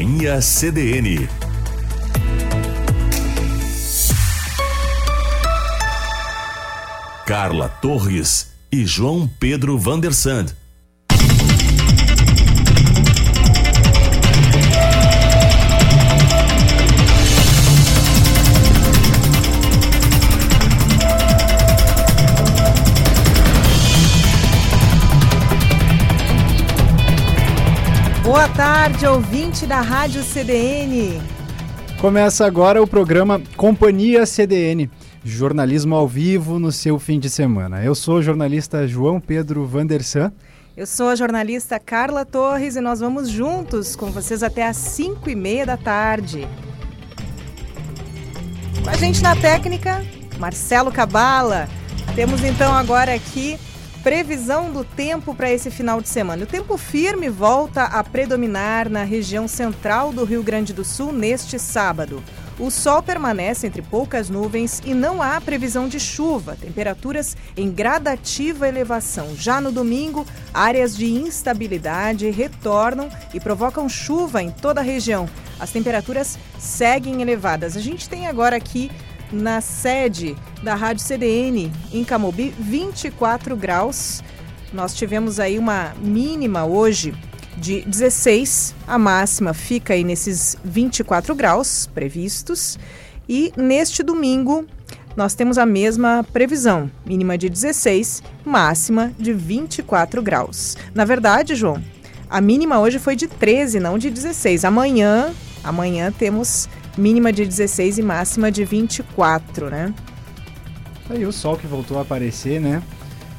Companhia CDN. Carla Torres e João Pedro Vandersand. Boa tarde, ouvinte da Rádio CDN. Começa agora o programa Companhia CDN, jornalismo ao vivo no seu fim de semana. Eu sou o jornalista João Pedro Vandersan. Eu sou a jornalista Carla Torres e nós vamos juntos com vocês até às 5 e meia da tarde. Com a gente na técnica, Marcelo Cabala. Temos então agora aqui Previsão do tempo para esse final de semana. O tempo firme volta a predominar na região central do Rio Grande do Sul neste sábado. O sol permanece entre poucas nuvens e não há previsão de chuva. Temperaturas em gradativa elevação. Já no domingo, áreas de instabilidade retornam e provocam chuva em toda a região. As temperaturas seguem elevadas. A gente tem agora aqui na sede da Rádio CDN em Camobi, 24 graus. Nós tivemos aí uma mínima hoje de 16, a máxima fica aí nesses 24 graus previstos. E neste domingo nós temos a mesma previsão, mínima de 16, máxima de 24 graus. Na verdade, João, a mínima hoje foi de 13, não de 16. Amanhã, amanhã temos mínima de 16 e máxima de 24, né? Aí o sol que voltou a aparecer, né?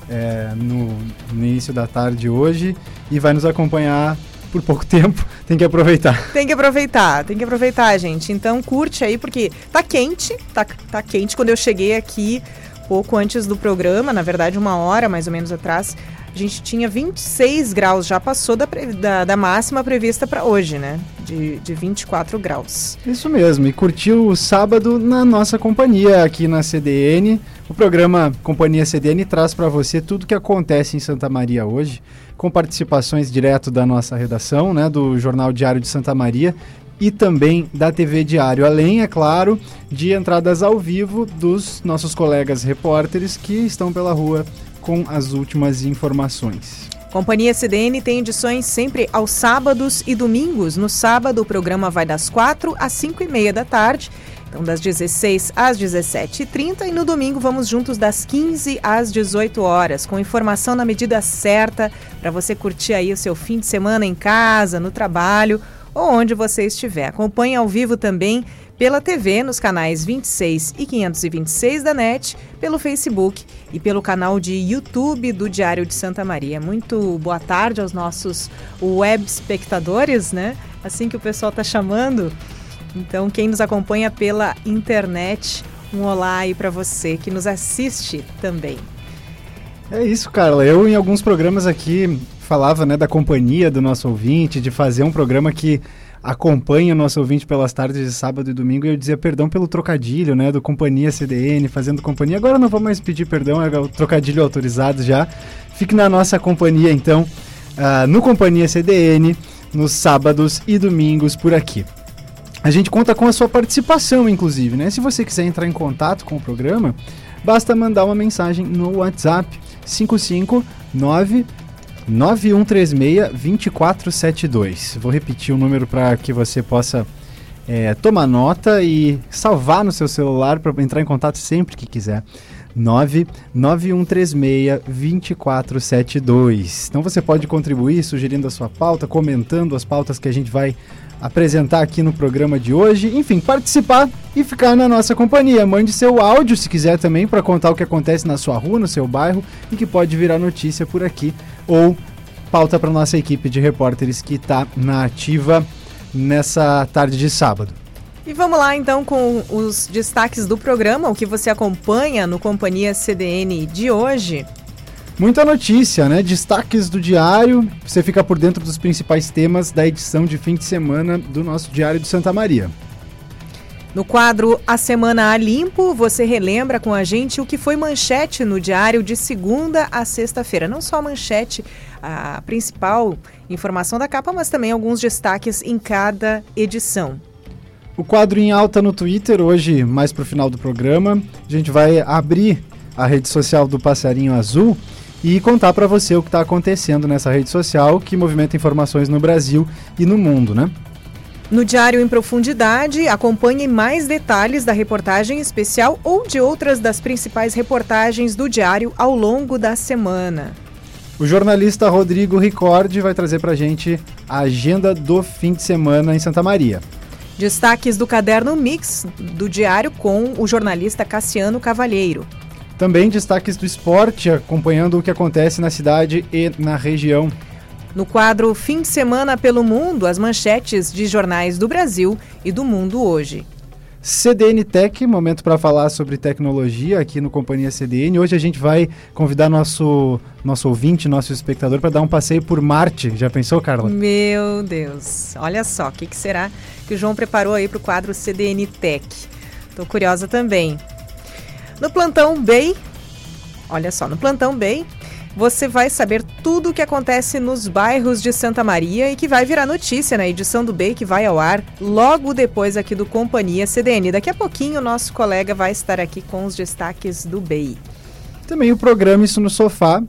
É, no, no início da tarde hoje e vai nos acompanhar por pouco tempo. Tem que aproveitar. Tem que aproveitar, tem que aproveitar, gente. Então curte aí, porque tá quente, tá, tá quente. Quando eu cheguei aqui, pouco antes do programa, na verdade, uma hora mais ou menos atrás, a gente tinha 26 graus, já passou da, da, da máxima prevista para hoje, né? De, de 24 graus. Isso mesmo, e curtiu o sábado na nossa companhia aqui na CDN. O programa Companhia CDN traz para você tudo que acontece em Santa Maria hoje, com participações direto da nossa redação, né, do Jornal Diário de Santa Maria e também da TV Diário, além, é claro, de entradas ao vivo dos nossos colegas repórteres que estão pela rua com as últimas informações. Companhia CDN tem edições sempre aos sábados e domingos. No sábado, o programa vai das 4 às 5 e meia da tarde, então das 16 às 17h30. E no domingo, vamos juntos das 15 às 18 horas, com informação na medida certa para você curtir aí o seu fim de semana em casa, no trabalho ou onde você estiver. Acompanhe ao vivo também pela TV nos canais 26 e 526 da NET, pelo Facebook e pelo canal de YouTube do Diário de Santa Maria. Muito boa tarde aos nossos web espectadores, né? Assim que o pessoal está chamando. Então, quem nos acompanha pela internet, um olá aí para você que nos assiste também. É isso, Carla. Eu, em alguns programas aqui, falava né, da companhia do nosso ouvinte, de fazer um programa que acompanha o nosso ouvinte pelas tardes de sábado e domingo e eu dizia perdão pelo trocadilho, né, do Companhia CDN, fazendo companhia. Agora não vou mais pedir perdão, é o trocadilho autorizado já. Fique na nossa companhia então, uh, no Companhia CDN, nos sábados e domingos por aqui. A gente conta com a sua participação, inclusive, né? Se você quiser entrar em contato com o programa, basta mandar uma mensagem no WhatsApp 559 9136-2472. Vou repetir o número para que você possa é, tomar nota e salvar no seu celular para entrar em contato sempre que quiser. 99136-2472. Então você pode contribuir sugerindo a sua pauta, comentando as pautas que a gente vai apresentar aqui no programa de hoje. Enfim, participar e ficar na nossa companhia. Mande seu áudio se quiser também para contar o que acontece na sua rua, no seu bairro e que pode virar notícia por aqui ou pauta para nossa equipe de repórteres que está na ativa nessa tarde de sábado. E vamos lá então com os destaques do programa, o que você acompanha no Companhia CDN de hoje. Muita notícia, né? Destaques do diário. Você fica por dentro dos principais temas da edição de fim de semana do nosso Diário de Santa Maria. No quadro A Semana a Limpo, você relembra com a gente o que foi manchete no diário de segunda a sexta-feira. Não só a manchete, a principal informação da capa, mas também alguns destaques em cada edição. O quadro em alta no Twitter, hoje, mais para o final do programa, a gente vai abrir a rede social do Passarinho Azul e contar para você o que está acontecendo nessa rede social que movimenta informações no Brasil e no mundo, né? No Diário em Profundidade, acompanhe mais detalhes da reportagem especial ou de outras das principais reportagens do Diário ao longo da semana. O jornalista Rodrigo Ricordi vai trazer para a gente a agenda do fim de semana em Santa Maria. Destaques do caderno Mix do Diário com o jornalista Cassiano Cavalheiro. Também destaques do esporte, acompanhando o que acontece na cidade e na região. No quadro Fim de Semana pelo Mundo, as manchetes de jornais do Brasil e do mundo hoje. CDN Tech, momento para falar sobre tecnologia aqui no Companhia CDN. Hoje a gente vai convidar nosso, nosso ouvinte, nosso espectador, para dar um passeio por Marte. Já pensou, Carla? Meu Deus, olha só, o que, que será que o João preparou aí para o quadro CDN Tech? Estou curiosa também. No Plantão Bay, olha só, no Plantão Bay, você vai saber tudo o que acontece nos bairros de Santa Maria e que vai virar notícia na edição do BEI que vai ao ar logo depois aqui do Companhia CDN. Daqui a pouquinho o nosso colega vai estar aqui com os destaques do BEI. Também o programa Isso no Sofá.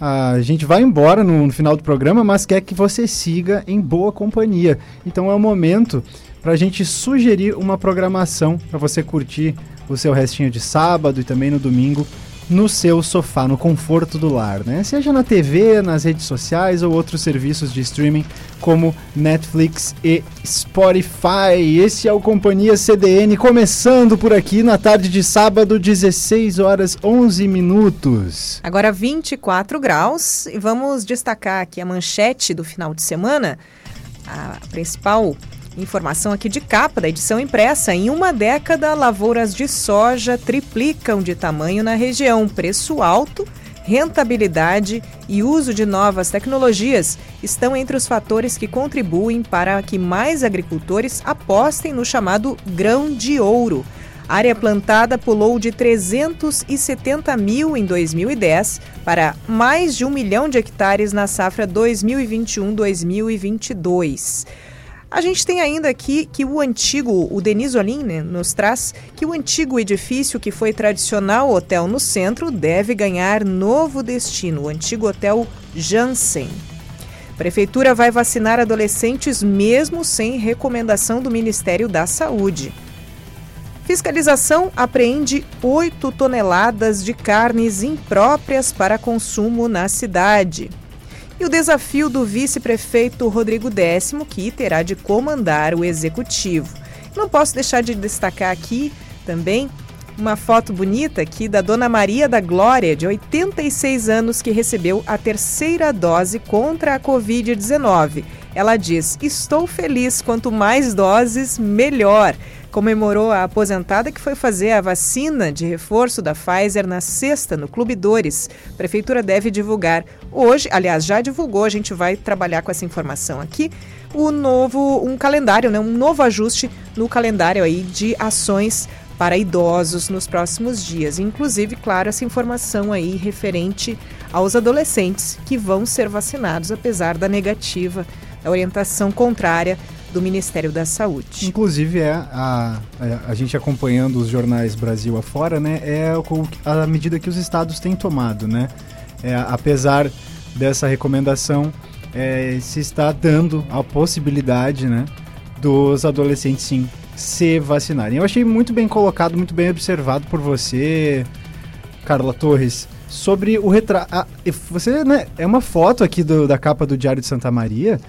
A gente vai embora no, no final do programa, mas quer que você siga em boa companhia. Então é o momento para a gente sugerir uma programação para você curtir o seu restinho de sábado e também no domingo no seu sofá, no conforto do lar, né? Seja na TV, nas redes sociais ou outros serviços de streaming como Netflix e Spotify. Esse é o Companhia CDN começando por aqui na tarde de sábado, 16 horas 11 minutos. Agora 24 graus e vamos destacar aqui a manchete do final de semana. A principal Informação aqui de capa da edição impressa. Em uma década, lavouras de soja triplicam de tamanho na região. Preço alto, rentabilidade e uso de novas tecnologias estão entre os fatores que contribuem para que mais agricultores apostem no chamado grão de ouro. A área plantada pulou de 370 mil em 2010 para mais de um milhão de hectares na safra 2021-2022. A gente tem ainda aqui que o antigo, o Denis Olim né, nos traz que o antigo edifício que foi tradicional hotel no centro deve ganhar novo destino, o antigo hotel Jansen. Prefeitura vai vacinar adolescentes mesmo sem recomendação do Ministério da Saúde. Fiscalização apreende 8 toneladas de carnes impróprias para consumo na cidade e o desafio do vice-prefeito Rodrigo Décimo, que terá de comandar o executivo. Não posso deixar de destacar aqui também uma foto bonita aqui da Dona Maria da Glória, de 86 anos, que recebeu a terceira dose contra a Covid-19. Ela diz: Estou feliz, quanto mais doses, melhor comemorou a aposentada que foi fazer a vacina de reforço da Pfizer na sexta, no Clube Dores. A Prefeitura deve divulgar hoje, aliás, já divulgou, a gente vai trabalhar com essa informação aqui, o novo, um calendário, né, um novo ajuste no calendário aí de ações para idosos nos próximos dias. Inclusive, claro, essa informação aí referente aos adolescentes que vão ser vacinados, apesar da negativa, da orientação contrária do Ministério da Saúde. Inclusive, é a, a, a, gente acompanhando os jornais Brasil afora, né? É a medida que os estados têm tomado, né? É, apesar dessa recomendação, é, se está dando a possibilidade, né? Dos adolescentes, sim, se vacinarem. Eu achei muito bem colocado, muito bem observado por você, Carla Torres, sobre o retrato. Você, né? É uma foto aqui do, da capa do Diário de Santa Maria,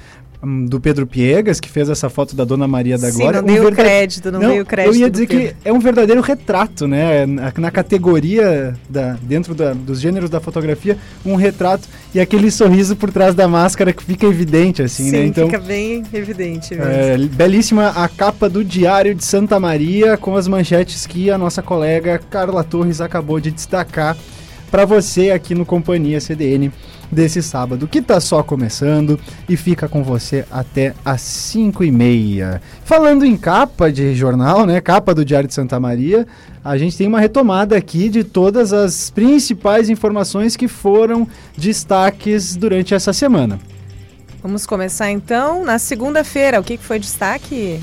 do Pedro Piegas, que fez essa foto da Dona Maria da Sim, Glória. não deu um crédito, não, não deu crédito. Eu ia dizer que é um verdadeiro retrato, né? Na, na categoria, da, dentro da, dos gêneros da fotografia, um retrato e aquele sorriso por trás da máscara que fica evidente, assim, Sim, né? Então, fica bem evidente mesmo. É, belíssima a capa do Diário de Santa Maria, com as manchetes que a nossa colega Carla Torres acabou de destacar para você aqui no Companhia CDN desse sábado, que tá só começando e fica com você até às 5 e meia. Falando em capa de jornal, né? Capa do Diário de Santa Maria, a gente tem uma retomada aqui de todas as principais informações que foram destaques durante essa semana. Vamos começar então na segunda-feira. O que foi destaque?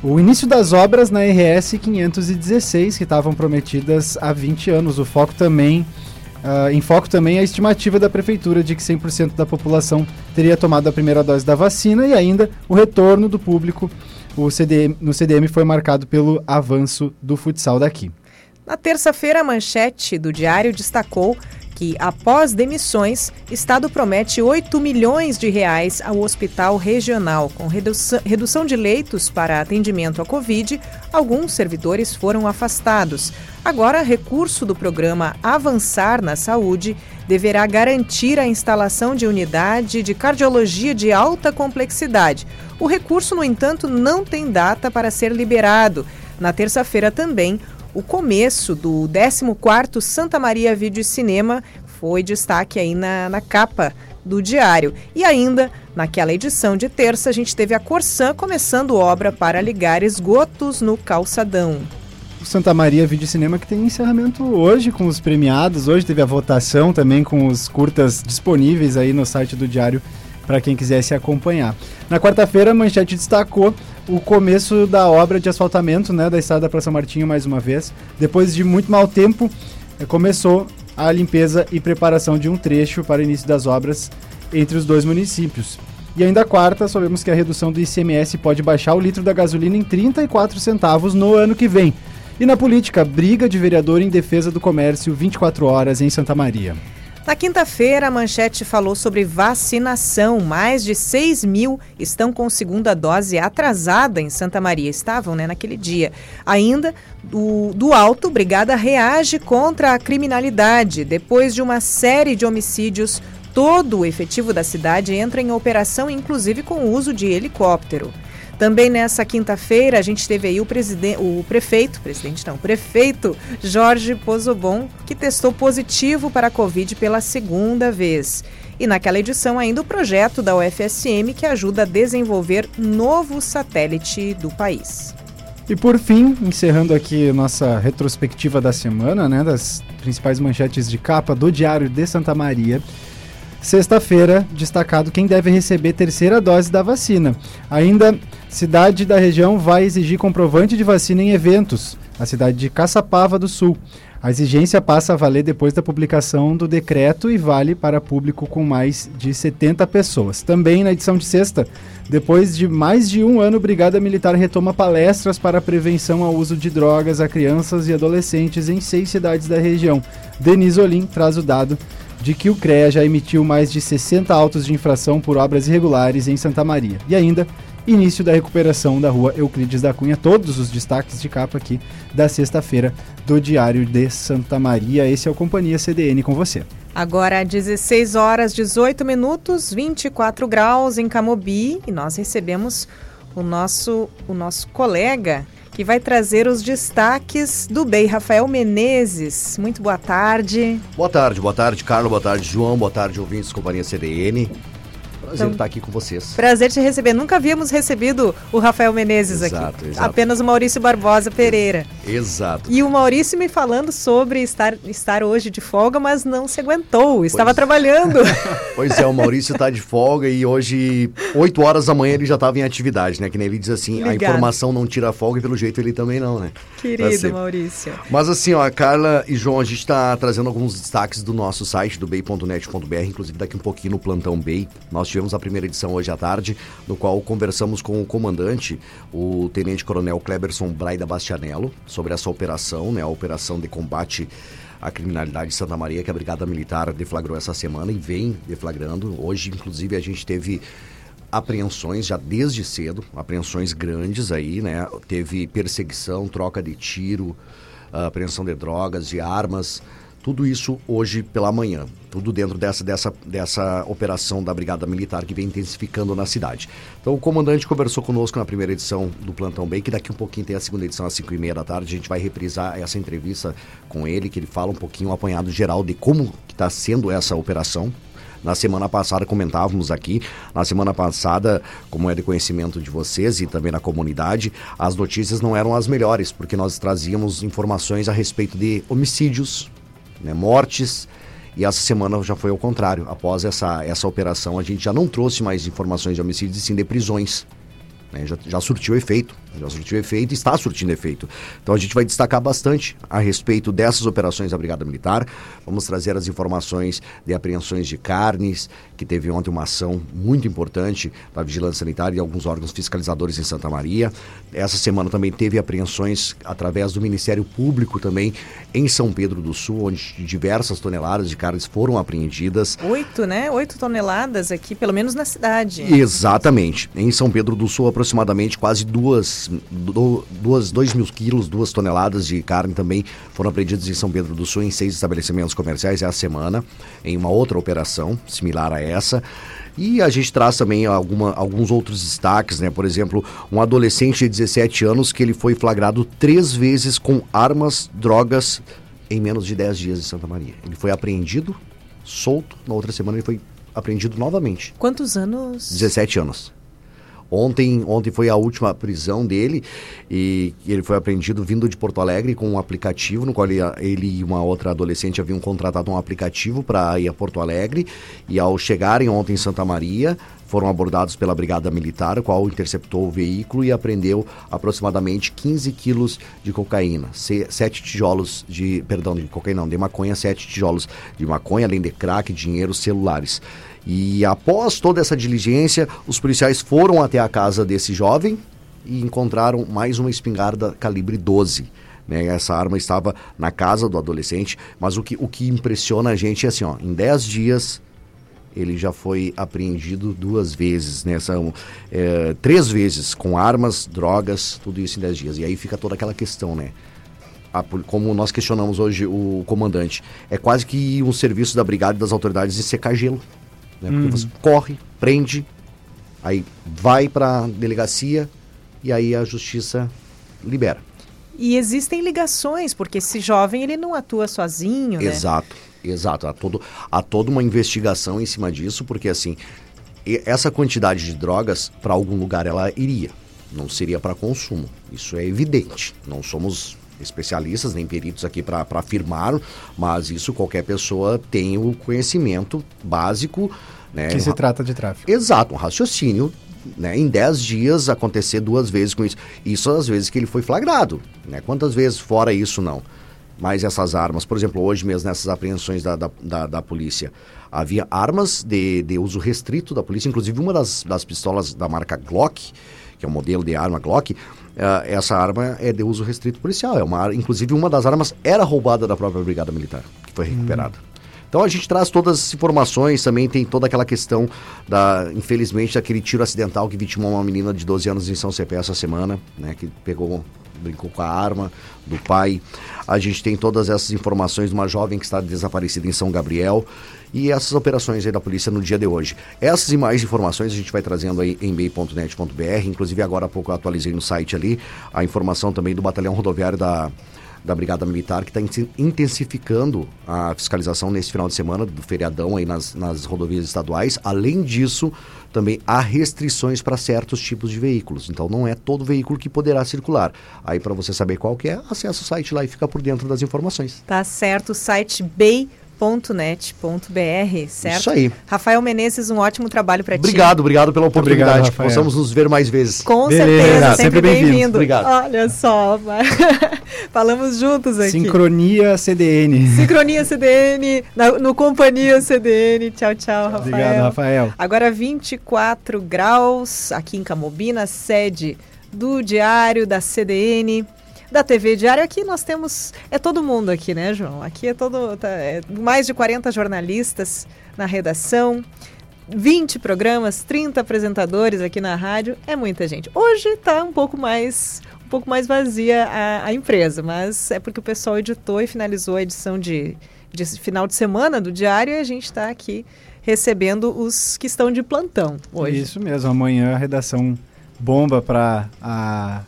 O início das obras na RS 516, que estavam prometidas há 20 anos. O foco também, uh, em foco também a estimativa da prefeitura de que 100% da população teria tomado a primeira dose da vacina e ainda o retorno do público o CDM, no CDM foi marcado pelo avanço do futsal daqui. Na terça-feira, a manchete do Diário destacou que, após demissões, Estado promete 8 milhões de reais ao hospital regional. Com redução de leitos para atendimento à Covid, alguns servidores foram afastados. Agora, recurso do programa Avançar na Saúde deverá garantir a instalação de unidade de cardiologia de alta complexidade. O recurso, no entanto, não tem data para ser liberado. Na terça-feira também, o começo do 14º Santa Maria Vídeo Cinema foi destaque aí na, na capa do diário. E ainda, naquela edição de terça, a gente teve a Corsã começando obra para ligar esgotos no calçadão. O Santa Maria Vídeo Cinema que tem encerramento hoje com os premiados. Hoje teve a votação também com os curtas disponíveis aí no site do Diário para quem quisesse acompanhar. Na quarta-feira, a Manchete destacou o começo da obra de asfaltamento né, da estrada para São Martinho mais uma vez. Depois de muito mau tempo, eh, começou a limpeza e preparação de um trecho para o início das obras entre os dois municípios. E ainda quarta, sabemos que a redução do ICMS pode baixar o litro da gasolina em 34 centavos no ano que vem. E na política, briga de vereador em defesa do comércio 24 horas em Santa Maria. Na quinta-feira, a manchete falou sobre vacinação. Mais de 6 mil estão com segunda dose atrasada em Santa Maria. Estavam né, naquele dia. Ainda, do, do alto, Brigada reage contra a criminalidade. Depois de uma série de homicídios, todo o efetivo da cidade entra em operação, inclusive com o uso de helicóptero. Também nessa quinta-feira a gente teve aí o, o prefeito, presidente não, prefeito Jorge Pozobon, que testou positivo para a Covid pela segunda vez. E naquela edição ainda o projeto da UFSM que ajuda a desenvolver novo satélite do país. E por fim, encerrando aqui nossa retrospectiva da semana, né, das principais manchetes de capa do Diário de Santa Maria. Sexta-feira, destacado quem deve receber terceira dose da vacina. Ainda, cidade da região vai exigir comprovante de vacina em eventos. A cidade de Caçapava do Sul. A exigência passa a valer depois da publicação do decreto e vale para público com mais de 70 pessoas. Também na edição de sexta, depois de mais de um ano, Brigada Militar retoma palestras para prevenção ao uso de drogas a crianças e adolescentes em seis cidades da região. Denise Olim traz o dado de que o CREA já emitiu mais de 60 autos de infração por obras irregulares em Santa Maria. E ainda, início da recuperação da rua Euclides da Cunha, todos os destaques de capa aqui da sexta-feira do Diário de Santa Maria. Esse é o Companhia CDN com você. Agora, 16 horas 18 minutos, 24 graus em Camobi, e nós recebemos o nosso, o nosso colega que vai trazer os destaques do BEI. Rafael Menezes, muito boa tarde. Boa tarde, boa tarde, Carlos, boa tarde, João, boa tarde, ouvintes, companhia CDN. Prazer então, estar aqui com vocês. Prazer te receber. Nunca havíamos recebido o Rafael Menezes exato, aqui. Exato. Apenas o Maurício Barbosa Pereira. Exato. E o Maurício me falando sobre estar, estar hoje de folga, mas não se aguentou. Estava pois. trabalhando. pois é, o Maurício está de folga e hoje, 8 horas da manhã, ele já estava em atividade, né? Que nem ele diz assim, Ligado. a informação não tira folga e pelo jeito ele também não, né? Querido Maurício. Mas assim, ó, a Carla e João, a gente está trazendo alguns destaques do nosso site, do bay.net.br, inclusive daqui um pouquinho no Plantão Bay. Nós tivemos a primeira edição hoje à tarde, no qual conversamos com o comandante, o Tenente Coronel Kleberson Braida Bastianello, sobre essa operação, né, a operação de combate à criminalidade de Santa Maria, que a Brigada Militar deflagrou essa semana e vem deflagrando. Hoje, inclusive, a gente teve apreensões já desde cedo, apreensões grandes aí, né? Teve perseguição, troca de tiro, apreensão de drogas, de armas Tudo isso hoje pela manhã. Tudo dentro dessa, dessa, dessa operação da Brigada Militar que vem intensificando na cidade. Então o comandante conversou conosco na primeira edição do Plantão Bem, que daqui um pouquinho tem a segunda edição às 5 e meia da tarde. A gente vai reprisar essa entrevista com ele, que ele fala um pouquinho, um apanhado geral de como está sendo essa operação, na semana passada comentávamos aqui, na semana passada, como é de conhecimento de vocês e também na comunidade, as notícias não eram as melhores, porque nós trazíamos informações a respeito de homicídios, né, mortes, e essa semana já foi ao contrário. Após essa, essa operação, a gente já não trouxe mais informações de homicídios e sim de prisões. Né? Já, já surtiu efeito, já surtiu efeito e está surtindo efeito. Então a gente vai destacar bastante a respeito dessas operações da Brigada Militar. Vamos trazer as informações de apreensões de carnes, que teve ontem uma ação muito importante da Vigilância Sanitária e alguns órgãos fiscalizadores em Santa Maria. Essa semana também teve apreensões através do Ministério Público também em São Pedro do Sul, onde diversas toneladas de carnes foram apreendidas. Oito, né? Oito toneladas aqui, pelo menos na cidade. Exatamente. Em São Pedro do Sul, aproximadamente quase duas, duas, dois mil quilos, duas toneladas de carne também foram apreendidas em São Pedro do Sul em seis estabelecimentos comerciais essa semana, em uma outra operação similar a essa. E a gente traz também alguma, alguns outros destaques, né? Por exemplo, um adolescente de 17 anos que ele foi flagrado três vezes com armas, drogas em menos de 10 dias em Santa Maria. Ele foi apreendido, solto, na outra semana ele foi apreendido novamente. Quantos anos? 17 anos. Ontem, ontem foi a última prisão dele e ele foi apreendido vindo de Porto Alegre com um aplicativo no qual ele, ele e uma outra adolescente haviam contratado um aplicativo para ir a Porto Alegre. E ao chegarem ontem em Santa Maria foram abordados pela Brigada Militar, qual interceptou o veículo e apreendeu aproximadamente 15 quilos de cocaína, sete tijolos de, perdão, de cocaína não, de maconha, sete tijolos de maconha, além de crack, dinheiro, celulares. E após toda essa diligência, os policiais foram até a casa desse jovem e encontraram mais uma espingarda calibre 12. Né? Essa arma estava na casa do adolescente, mas o que, o que impressiona a gente é assim, ó, em 10 dias ele já foi apreendido duas vezes, né? São é, três vezes com armas, drogas, tudo isso em 10 dias. E aí fica toda aquela questão, né? A, como nós questionamos hoje o comandante, é quase que um serviço da brigada e das autoridades de secar gelo. Né? Porque uhum. você corre, prende, aí vai para a delegacia e aí a justiça libera. E existem ligações, porque esse jovem ele não atua sozinho, Exato, né? exato. Há, todo, há toda uma investigação em cima disso, porque assim, essa quantidade de drogas, para algum lugar ela iria. Não seria para consumo. Isso é evidente. Não somos especialistas nem peritos aqui para afirmar, mas isso qualquer pessoa tem o conhecimento básico. Né? Que se trata de tráfico. Exato, um raciocínio né, em 10 dias acontecer duas vezes com isso. Isso às vezes que ele foi flagrado. Né? Quantas vezes fora isso não? Mas essas armas, por exemplo, hoje mesmo nessas apreensões da, da, da, da polícia, havia armas de, de uso restrito da polícia, inclusive uma das, das pistolas da marca Glock, que é o modelo de arma Glock, uh, essa arma é de uso restrito policial. É uma, inclusive, uma das armas era roubada da própria Brigada Militar, que foi recuperada. Hum. Então a gente traz todas as informações, também tem toda aquela questão da, infelizmente, daquele tiro acidental que vitimou uma menina de 12 anos em São Cepé essa semana, né, que pegou brincou com a arma do pai. A gente tem todas essas informações de uma jovem que está desaparecida em São Gabriel e essas operações aí da polícia no dia de hoje. Essas e mais informações a gente vai trazendo aí em bay.net.br, inclusive agora há pouco eu atualizei no site ali a informação também do batalhão rodoviário da da Brigada Militar, que está intensificando a fiscalização nesse final de semana do feriadão aí nas, nas rodovias estaduais. Além disso, também há restrições para certos tipos de veículos. Então não é todo veículo que poderá circular. Aí para você saber qual que é, acessa o site lá e fica por dentro das informações. Tá certo, o site BEI net.br, certo? Isso aí. Rafael Menezes, um ótimo trabalho para ti. Obrigado, obrigado pela oportunidade. Obrigado, Possamos nos ver mais vezes. Com Beleza, certeza, sempre, sempre bem-vindo. Obrigado. Olha só, falamos juntos aqui. Sincronia CDN. Sincronia CDN, no Companhia CDN. Tchau, tchau, Rafael. Obrigado, Rafael. Agora 24 graus aqui em Camobina, sede do Diário da CDN da TV Diário. Aqui nós temos. É todo mundo aqui, né, João? Aqui é todo. Tá, é mais de 40 jornalistas na redação. 20 programas, 30 apresentadores aqui na rádio, é muita gente. Hoje está um pouco mais um pouco mais vazia a, a, empresa, mas é porque o pessoal editou e finalizou a edição de, de final de semana do diário e a gente está aqui recebendo os que estão de plantão hoje. Isso mesmo, amanhã a redação bomba para a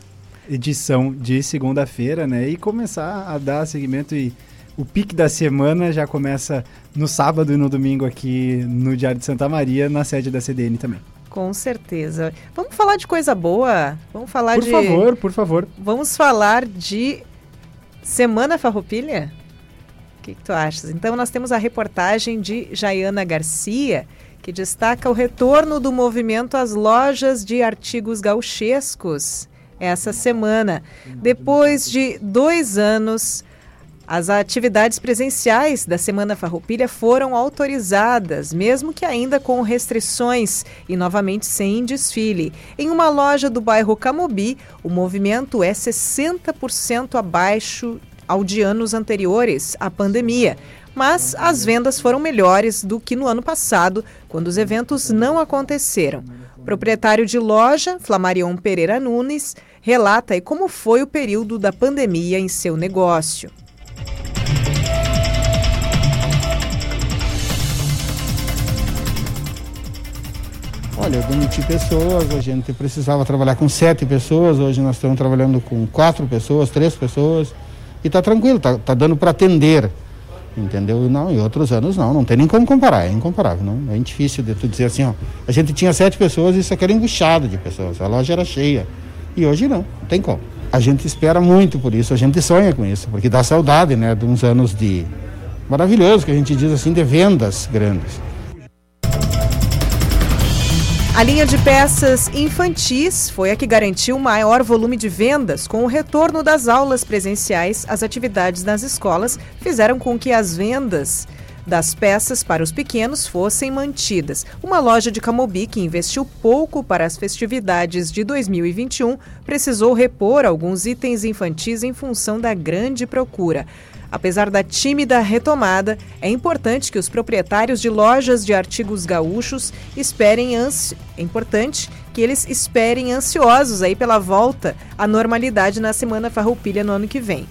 edição de segunda-feira, né? E começar a dar seguimento e o pique da semana já começa no sábado e no domingo aqui no Diário de Santa Maria, na sede da CDN também. Com certeza. Vamos falar de coisa boa? Vamos falar por de. Por favor, por favor. Vamos falar de Semana Farroupilha? O que, que, tu achas? Então, nós temos a reportagem de Jaiana Garcia, que destaca o retorno do movimento às lojas de artigos gauchescos essa semana. Depois de dois anos, as atividades presenciais da Semana Farroupilha foram autorizadas, mesmo que ainda com restrições e novamente sem desfile. Em uma loja do bairro Camobi, o movimento é 60% abaixo ao de anos anteriores à pandemia. Mas as vendas foram melhores do que no ano passado, quando os eventos não aconteceram. O proprietário de loja, Flamarion Pereira Nunes, relata como foi o período da pandemia em seu negócio. Olha, eu demiti pessoas, a gente precisava trabalhar com sete pessoas, hoje nós estamos trabalhando com quatro pessoas, três pessoas, e está tranquilo, está tá dando para atender, entendeu? Não, em outros anos não, não tem nem como comparar, é incomparável, não, é difícil de tu dizer assim, ó, a gente tinha sete pessoas e isso aqui era embuchado de pessoas, a loja era cheia, e hoje não, não tem como. A gente espera muito por isso, a gente sonha com isso, porque dá saudade, né, de uns anos de maravilhoso, que a gente diz assim, de vendas grandes. A linha de peças infantis foi a que garantiu maior volume de vendas. Com o retorno das aulas presenciais, as atividades nas escolas fizeram com que as vendas das peças para os pequenos fossem mantidas. Uma loja de Camobi que investiu pouco para as festividades de 2021 precisou repor alguns itens infantis em função da grande procura. Apesar da tímida retomada, é importante que os proprietários de lojas de artigos gaúchos esperem ansi... é importante que eles esperem ansiosos aí pela volta à normalidade na Semana Farroupilha no ano que vem.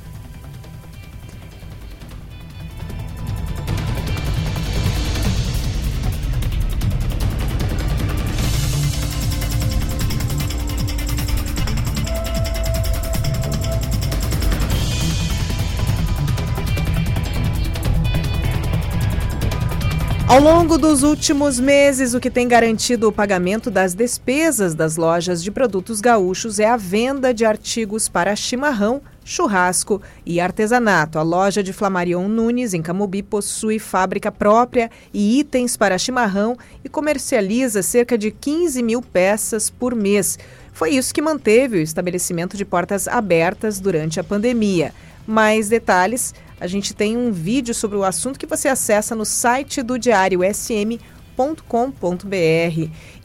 Ao longo dos últimos meses, o que tem garantido o pagamento das despesas das lojas de produtos gaúchos é a venda de artigos para chimarrão, churrasco e artesanato. A loja de Flamarion Nunes, em Camobi, possui fábrica própria e itens para chimarrão e comercializa cerca de 15 mil peças por mês. Foi isso que manteve o estabelecimento de portas abertas durante a pandemia. Mais detalhes a gente tem um vídeo sobre o assunto que você acessa no site do Diário SM.com.br.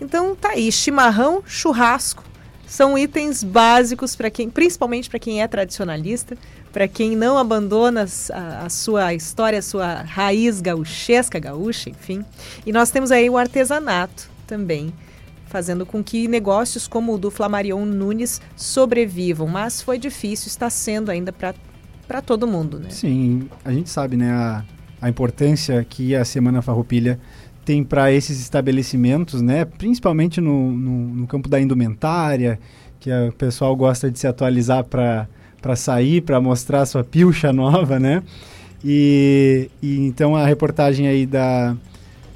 Então tá aí, chimarrão, churrasco, são itens básicos para quem, principalmente para quem é tradicionalista, para quem não abandona a, a, sua história, a sua raiz gauchesca, gaúcha, enfim. E nós temos aí o artesanato também, fazendo com que negócios como o do Flamarion Nunes sobrevivam, mas foi difícil, está sendo ainda para para todo mundo, né? Sim, a gente sabe, né, a, a importância que a Semana Farroupilha tem para esses estabelecimentos, né, principalmente no, no, no, campo da indumentária, que o pessoal gosta de se atualizar para sair, para mostrar sua pilcha nova, né? E, e, então a reportagem aí da,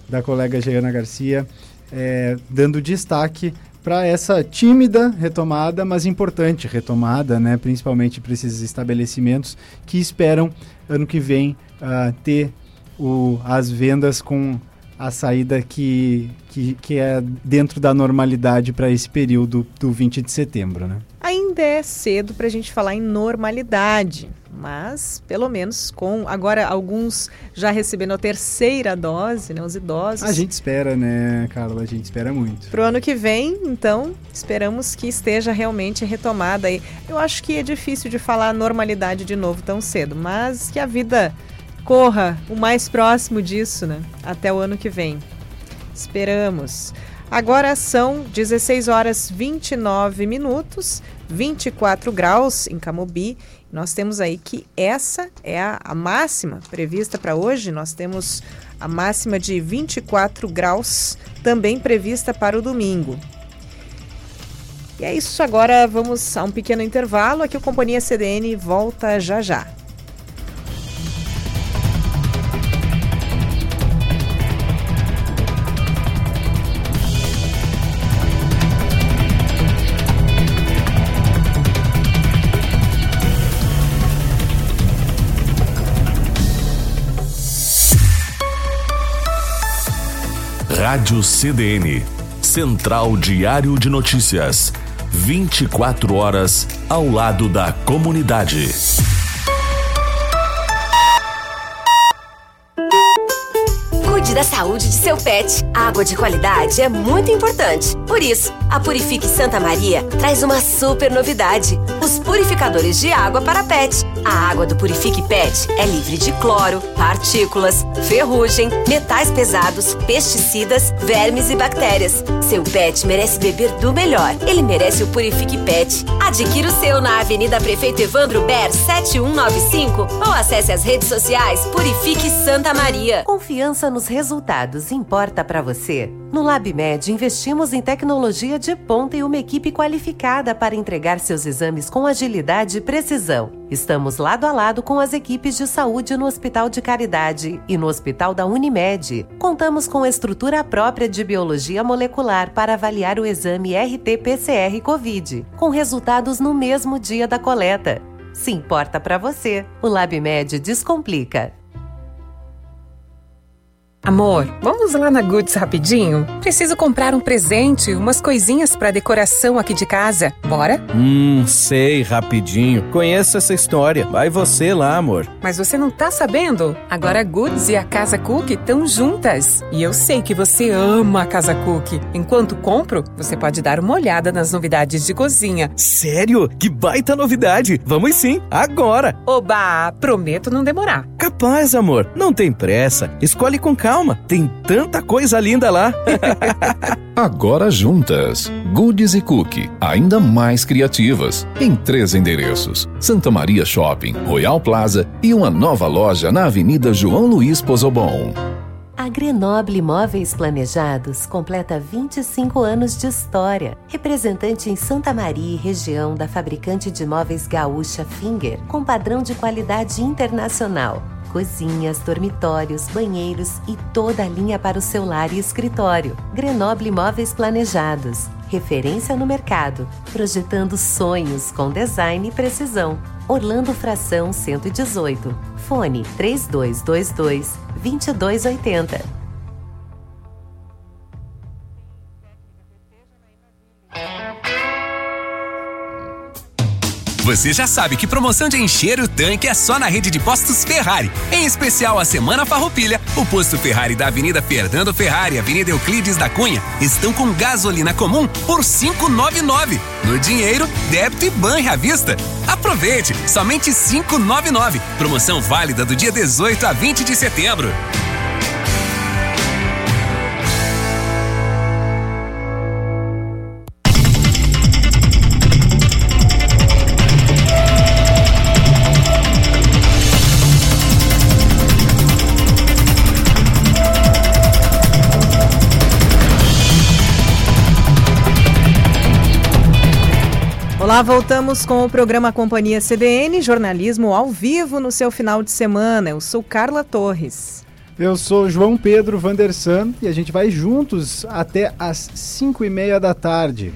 da colega Jeana Garcia é, dando destaque para essa tímida retomada, mas importante retomada, né? principalmente para esses estabelecimentos que esperam ano que vem uh, ter o, as vendas com a saída que, que, que é dentro da normalidade para esse período do 20 de setembro. Né? Ainda é cedo para a gente falar em normalidade, mas pelo menos com agora alguns já recebendo a terceira dose, né, os idosos. A gente espera, né, Carla? A gente espera muito. Para o ano que vem, então, esperamos que esteja realmente retomada aí. Eu acho que é difícil de falar normalidade de novo tão cedo, mas que a vida corra o mais próximo disso, né? Até o ano que vem. Esperamos. Agora são 16 horas 29 minutos, 24 graus em Camobi Nós temos aí que essa é a, a máxima prevista para hoje. Nós temos a máxima de 24 graus também prevista para o domingo. E é isso, agora vamos a um pequeno intervalo. Aqui o Companhia CDN volta já já. Rádio CDN, Central Diário de Notícias. 24 horas ao lado da comunidade. Da saúde de seu pet. Água de qualidade é muito importante. Por isso, a Purifique Santa Maria traz uma super novidade: os purificadores de água para pet. A água do Purifique Pet é livre de cloro, partículas, ferrugem, metais pesados, pesticidas, vermes e bactérias. Seu pet merece beber do melhor. Ele merece o Purifique Pet. Adquira o seu na Avenida Prefeito Evandro Ber 7195 ou acesse as redes sociais Purifique Santa Maria. Confiança nos resultados importa para você? No LabMed, investimos em tecnologia de ponta e uma equipe qualificada para entregar seus exames com agilidade e precisão. Estamos lado a lado com as equipes de saúde no Hospital de Caridade e no Hospital da Unimed. Contamos com estrutura própria de biologia molecular para avaliar o exame RT-PCR COVID, com resultados no mesmo dia da coleta. Se importa para você, o LabMed descomplica. Amor, vamos lá na Goods rapidinho? Preciso comprar um presente, umas coisinhas para decoração aqui de casa. Bora? Hum, sei, rapidinho. Conheço essa história. Vai você lá, amor. Mas você não tá sabendo? Agora a Goods e a Casa Cook estão juntas. E eu sei que você ama a Casa Cook. Enquanto compro, você pode dar uma olhada nas novidades de cozinha. Sério? Que baita novidade! Vamos sim, agora! Oba, prometo não demorar. Capaz, amor. Não tem pressa. Escolhe com calma calma, tem tanta coisa linda lá. Agora juntas, Goodies e Cookie, ainda mais criativas, em três endereços: Santa Maria Shopping, Royal Plaza e uma nova loja na Avenida João Luiz Pozobon. A Grenoble Móveis Planejados completa 25 anos de história. Representante em Santa Maria e região da fabricante de móveis gaúcha Finger, com padrão de qualidade internacional cozinhas, dormitórios, banheiros e toda a linha para o seu lar e escritório. Grenoble Móveis Planejados. Referência no mercado, projetando sonhos com design e precisão. Orlando Fração 118. Fone 3222 2280. Você já sabe que promoção de encher o tanque é só na rede de postos Ferrari. Em especial a Semana Farroupilha, o posto Ferrari da Avenida Fernando Ferrari e Avenida Euclides da Cunha estão com gasolina comum por 5,99. No dinheiro, débito e banho à vista. Aproveite, somente 5,99. Promoção válida do dia 18 a 20 de setembro. Voltamos com o programa Companhia CDN, jornalismo ao vivo no seu final de semana. Eu sou Carla Torres. Eu sou João Pedro Vandersan e a gente vai juntos até às 5 e meia da tarde.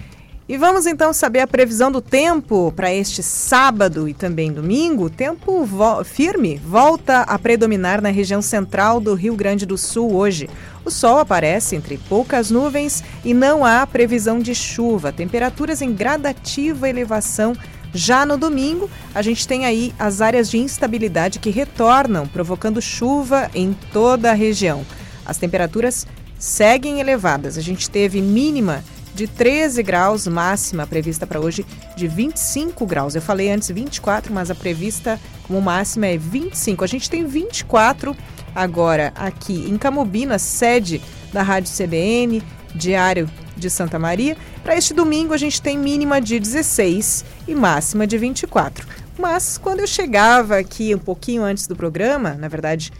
E vamos então saber a previsão do tempo para este sábado e também domingo. O tempo vo firme volta a predominar na região central do Rio Grande do Sul hoje. O sol aparece entre poucas nuvens e não há previsão de chuva. Temperaturas em gradativa elevação. Já no domingo, a gente tem aí as áreas de instabilidade que retornam, provocando chuva em toda a região. As temperaturas seguem elevadas. A gente teve mínima de 13 graus, máxima prevista para hoje de 25 graus. Eu falei antes 24, mas a prevista como máxima é 25. A gente tem 24 agora aqui em Camobina, sede da Rádio CBN, Diário de Santa Maria. Para este domingo a gente tem mínima de 16 e máxima de 24. Mas quando eu chegava aqui um pouquinho antes do programa, na verdade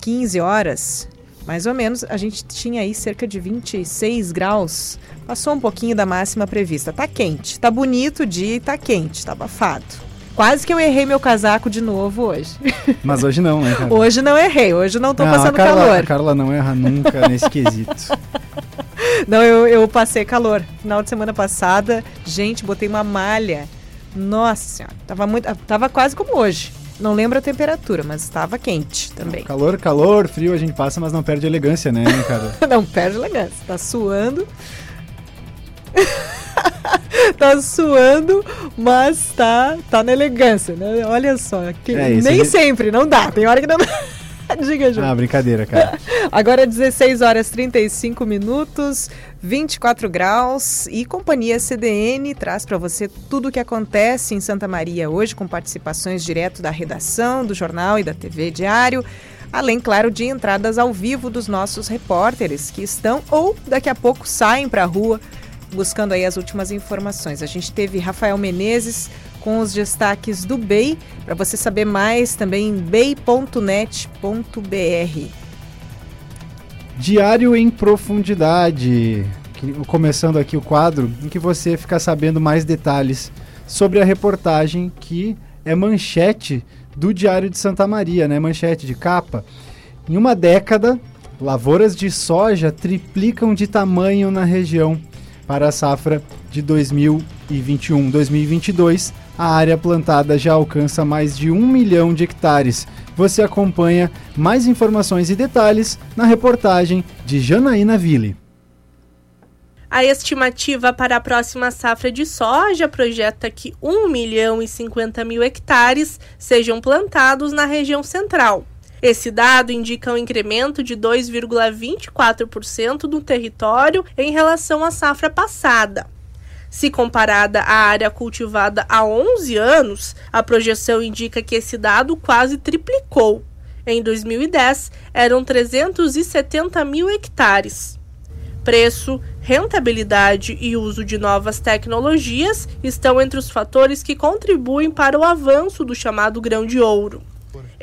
15 horas, mais ou menos, a gente tinha aí cerca de 26 graus. Passou um pouquinho da máxima prevista. Tá quente, tá bonito o dia e tá quente, tá abafado. Quase que eu errei meu casaco de novo hoje. Mas hoje não, né, cara? Hoje não errei, hoje não tô Não, passando a Carla, calor. A Carla não erra nunca nesse quesito. Não, eu, eu passei calor. Final de semana passada, gente, botei uma malha. Nossa senhora, tava, muito, tava quase como hoje. Não lembro a temperatura, mas estava quente também. Calor, calor, frio a gente passa, mas não perde elegância, né, cara? Não perde elegância. Tá suando. tá suando, mas tá, tá na elegância, né? Olha só. que- É nem gente- sempre, não dá. Tem hora que não Diga, Ju. Ah, brincadeira, cara. Agora 16 horas 35 minutos, 24 graus e Companhia CDN traz para você tudo o que acontece em Santa Maria hoje com participações direto da redação, do jornal e da TV Diário, além, claro, de entradas ao vivo dos nossos repórteres que estão ou daqui a pouco saem para a rua buscando aí as últimas informações. A gente teve Rafael Menezes com os destaques do BEI, para você saber mais também bei.net.br. Diário em Profundidade. Começando aqui o quadro em que você fica sabendo mais detalhes sobre a reportagem que é manchete do Diário de Santa Maria, né? Manchete de capa. Em uma década, lavouras de soja triplicam de tamanho na região. Para a safra de 2021-2022, a área plantada já alcança mais de um milhão de hectares. Você acompanha mais informações e detalhes na reportagem de Janaína Ville. A estimativa para a próxima safra de soja projeta que 1 milhão e 50 mil hectares sejam plantados na região central. Esse dado indica um incremento de 2,24% do território em relação à safra passada. Se comparada à área cultivada há 11 anos, a projeção indica que esse dado quase triplicou. Em 2010, eram 370 mil hectares. Preço, rentabilidade e uso de novas tecnologias estão entre os fatores que contribuem para o avanço do chamado grão de ouro.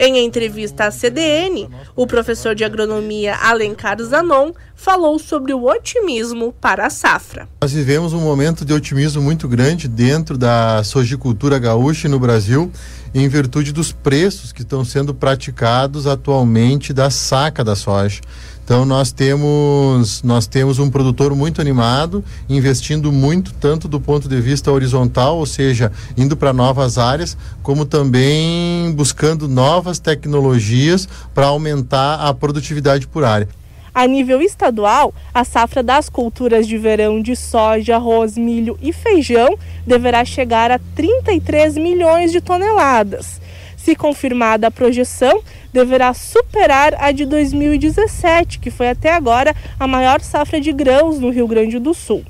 Em entrevista à CDN, o professor de agronomia Alencar Zanon falou sobre o otimismo para a safra. Nós vivemos um momento de otimismo muito grande dentro da sojicultura gaúcha no Brasil, em virtude dos preços que estão sendo praticados atualmente da saca da soja. Então nós temos nós temos um produtor muito animado, investindo muito tanto do ponto de vista horizontal, ou seja, indo para novas áreas, como também buscando novas tecnologias para aumentar a produtividade por área. A nível estadual, a safra das culturas de verão de soja, arroz, milho e feijão deverá chegar a 33 milhões de toneladas. Se confirmada a projeção, deverá superar a de 2017, que foi até agora a maior safra de grãos no Rio Grande do Sul.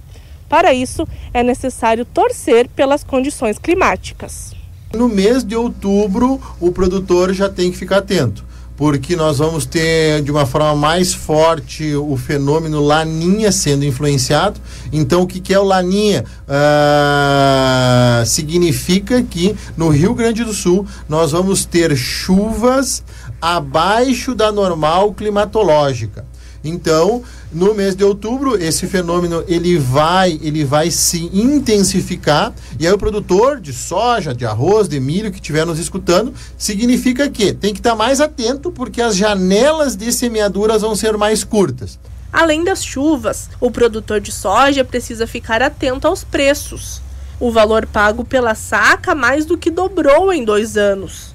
Para isso, é necessário torcer pelas condições climáticas. No mês de outubro, o produtor já tem que ficar atento, porque nós vamos ter de uma forma mais forte o fenômeno Laninha sendo influenciado. Então, o que, que é o Laninha? Ah, significa que no Rio Grande do Sul nós vamos ter chuvas abaixo da normal climatológica. Então, no mês de outubro, esse fenômeno ele vai, ele vai se intensificar e aí o produtor de soja, de arroz, de milho que estiver nos escutando, significa que tem que estar mais atento porque as janelas de semeaduras vão ser mais curtas. Além das chuvas, o produtor de soja precisa ficar atento aos preços. O valor pago pela saca mais do que dobrou em dois anos.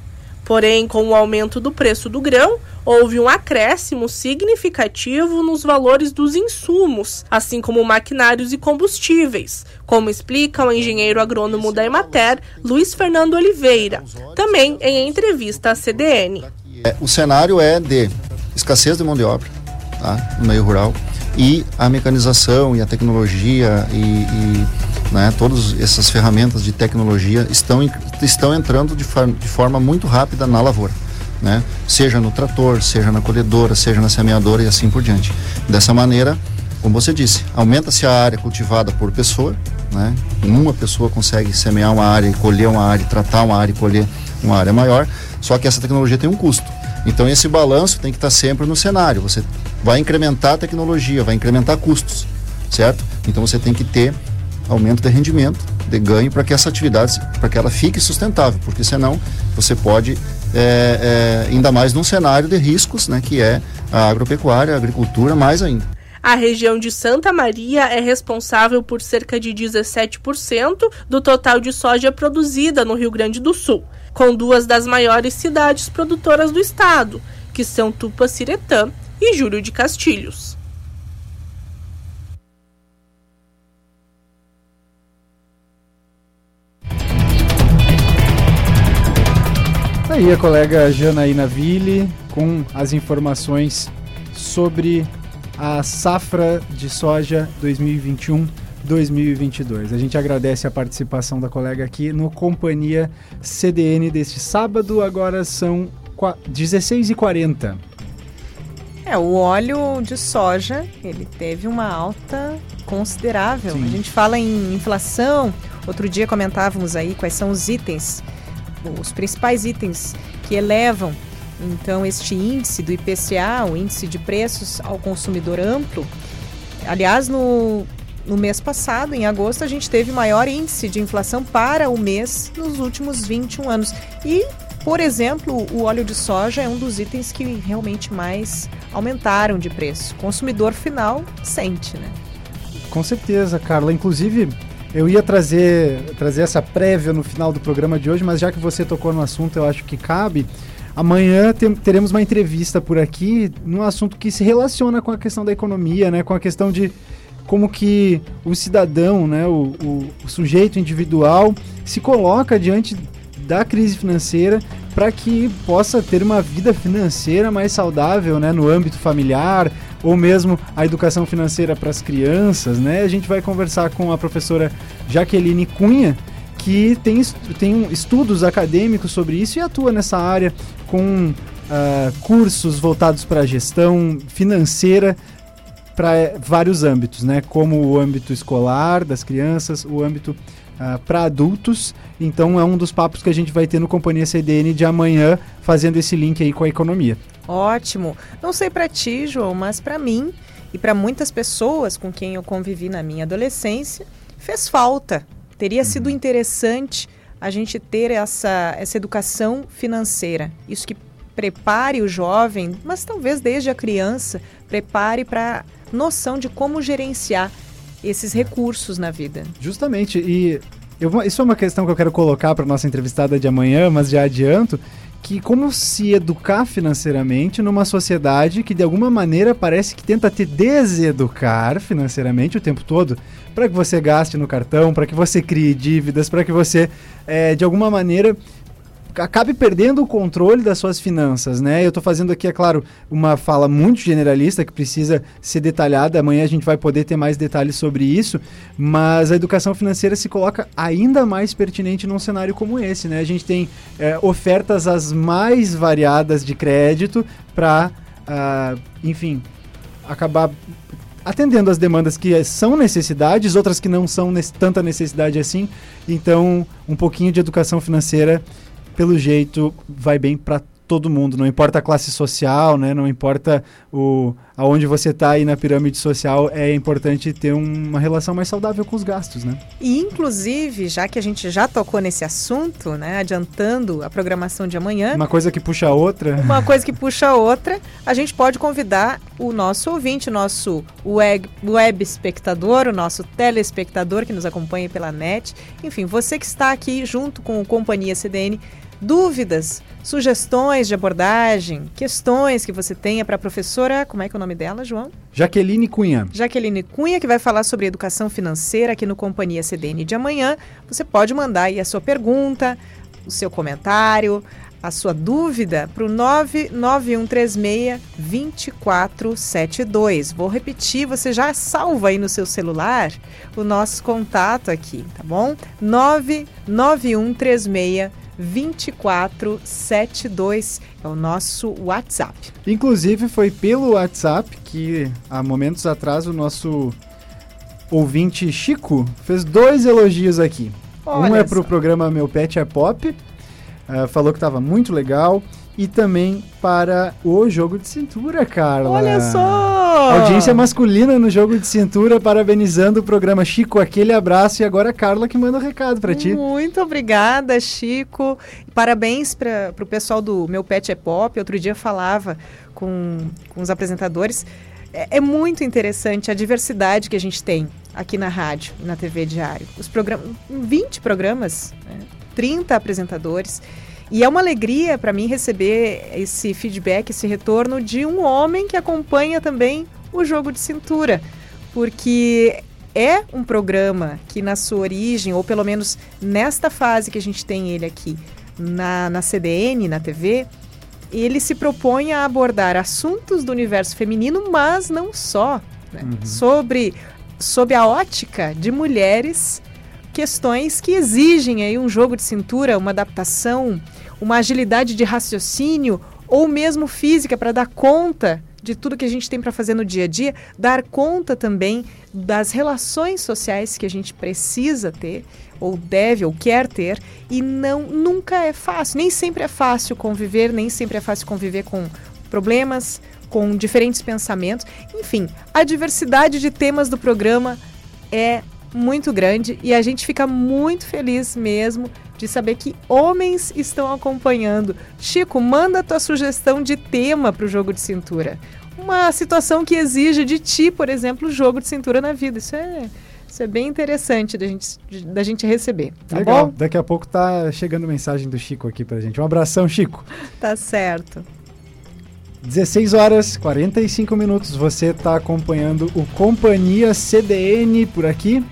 Porém, com o aumento do preço do grão, houve um acréscimo significativo nos valores dos insumos, assim como maquinários e combustíveis, como explica o engenheiro agrônomo da Emater, Luiz Fernando Oliveira, também em entrevista à CDN. É, o cenário é de escassez de mão de obra tá, no meio rural e a mecanização e a tecnologia e, e né, todas essas ferramentas de tecnologia estão, estão entrando de, de forma muito rápida na lavoura. Né? Seja no trator, seja na colhedora, seja na semeadora e assim por diante. Dessa maneira, como você disse, aumenta-se a área cultivada por pessoa, né? Uma pessoa consegue semear uma área e colher uma área, tratar uma área e colher uma área maior, só que essa tecnologia tem um custo. Então esse balanço tem que estar sempre no cenário. Você vai incrementar a tecnologia, vai incrementar custos, certo? Então você tem que ter aumento de rendimento, de ganho para que essa atividade, para que ela fique sustentável, porque senão você pode é, é, ainda mais num cenário de riscos, né, que é a agropecuária, a agricultura, mais ainda. A região de Santa Maria é responsável por cerca de 17% do total de soja produzida no Rio Grande do Sul, com duas das maiores cidades produtoras do estado, que são Tupaciretã e Júlio de Castilhos. Aí a colega Janaína Ville com as informações sobre a safra de soja 2021-2022. A gente agradece a participação da colega aqui no Companhia CDN deste sábado. Agora são 16h40. É, o óleo de soja, ele teve uma alta considerável. Sim. A gente fala em inflação. Outro dia comentávamos aí quais são os itens os principais itens que elevam então este índice do IPCA, o índice de preços ao consumidor amplo. Aliás, no, no mês passado, em agosto, a gente teve maior índice de inflação para o mês nos últimos 21 anos. E, por exemplo, o óleo de soja é um dos itens que realmente mais aumentaram de preço. O consumidor final sente, né? Com certeza, Carla. Inclusive, eu ia trazer, trazer essa prévia no final do programa de hoje, mas já que você tocou no assunto, eu acho que cabe. Amanhã te, teremos uma entrevista por aqui num assunto que se relaciona com a questão da economia, né? Com a questão de como que o cidadão, né, o, o, o sujeito individual se coloca diante da crise financeira para que possa ter uma vida financeira mais saudável, né, no âmbito familiar, ou mesmo a educação financeira para as crianças, né? A gente vai conversar com a professora Jaqueline Cunha, que tem, tem estudos acadêmicos sobre isso e atua nessa área com uh, cursos voltados para a gestão financeira para vários âmbitos, né? Como o âmbito escolar das crianças, o âmbito uh, ah, para adultos. Então é um dos papos que a gente vai ter no Companhia CDN de amanhã, fazendo esse link aí com a economia. Ótimo. Não sei para ti, João, mas para mim e para muitas pessoas com quem eu convivi na minha adolescência, fez falta. Teria uhum. sido interessante a gente ter essa, essa educação financeira. Isso que prepare o jovem, mas talvez desde a criança, prepare para noção de como gerenciar esses recursos na vida. Justamente, e eu, isso é uma questão que eu quero colocar para nossa entrevistada de amanhã, mas já adianto que como se educar financeiramente numa sociedade que de alguma maneira parece que tenta te deseducar financeiramente o tempo todo para que você gaste no cartão, para que você crie dívidas, para que você é, de alguma maneira acabe perdendo o controle das suas finanças, né? Eu estou fazendo aqui, é claro, uma fala muito generalista que precisa ser detalhada. Amanhã a gente vai poder ter mais detalhes sobre isso, mas a educação financeira se coloca ainda mais pertinente num cenário como esse, né? A gente tem é, ofertas as mais variadas de crédito para, uh, ah, enfim, acabar atendendo as demandas que são necessidades, outras que não são tanta necessidade assim. Então, um pouquinho de educação financeira pelo jeito, vai bem para todo mundo, não importa a classe social, né? Não importa o aonde você está aí na pirâmide social, é importante ter uma relação mais saudável com os gastos, né? E inclusive, já que a gente já tocou nesse assunto, né, adiantando a programação de amanhã, uma coisa que puxa a outra, uma coisa que puxa a outra, a gente pode convidar o nosso ouvinte, o nosso web, web espectador, o nosso telespectador que nos acompanha pela net, enfim, você que está aqui junto com o Companhia CDN dúvidas, sugestões de abordagem, questões que você tenha para a professora, como é que é o nome dela, João? Jaqueline Cunha. Jaqueline Cunha, que vai falar sobre educação financeira aqui no Companhia CDN de amanhã. Você pode mandar aí a sua pergunta, o seu comentário, a sua dúvida para o 99136-2472. Vou repetir, você já salva aí no seu celular o nosso contato aqui, tá bom? 99136 2472 é o nosso WhatsApp. Inclusive foi pelo WhatsApp que há momentos atrás o nosso ouvinte Chico fez dois elogios aqui. Olha um é pro só. programa Meu Pet é Pop, ah, falou que tava muito legal. E também para o jogo de cintura, Carla. Olha só! Audiência masculina no jogo de cintura, parabenizando o programa Chico. Aquele abraço. E agora a Carla que manda o recado para ti. Muito obrigada, Chico. Parabéns para o pessoal do Meu Pet é Pop. Outro dia falava com, com os apresentadores. É, é muito interessante a diversidade que a gente tem aqui na rádio e na TV Diário. Os programas, 20 programas, né? 30 apresentadores. E é uma alegria para mim receber esse feedback, esse retorno de um homem que acompanha também o jogo de cintura. Porque é um programa que, na sua origem, ou pelo menos nesta fase que a gente tem ele aqui na, na CDN, na TV, ele se propõe a abordar assuntos do universo feminino, mas não só. né? Sobre, sob a ótica de mulheres, questões que exigem aí um jogo de cintura, uma adaptação, uma agilidade de raciocínio ou mesmo física para dar conta de tudo que a gente tem para fazer no dia a dia, dar conta também das relações sociais que a gente precisa ter ou deve ou quer ter e não nunca é fácil, nem sempre é fácil conviver, nem sempre é fácil conviver com problemas, com diferentes pensamentos. Enfim, a diversidade de temas do programa é muito grande e a gente fica muito feliz mesmo de saber que homens estão acompanhando. Chico, manda tua sugestão de tema para o jogo de cintura. Uma situação que exige de ti, por exemplo, o jogo de cintura na vida. Isso é, isso é bem interessante da gente, da gente receber. Tá Legal. bom? Daqui a pouco tá chegando mensagem do Chico aqui pra gente. Um abração, Chico. Tá certo. 16 horas 45 minutos. Você está acompanhando o Companhia CDN por aqui.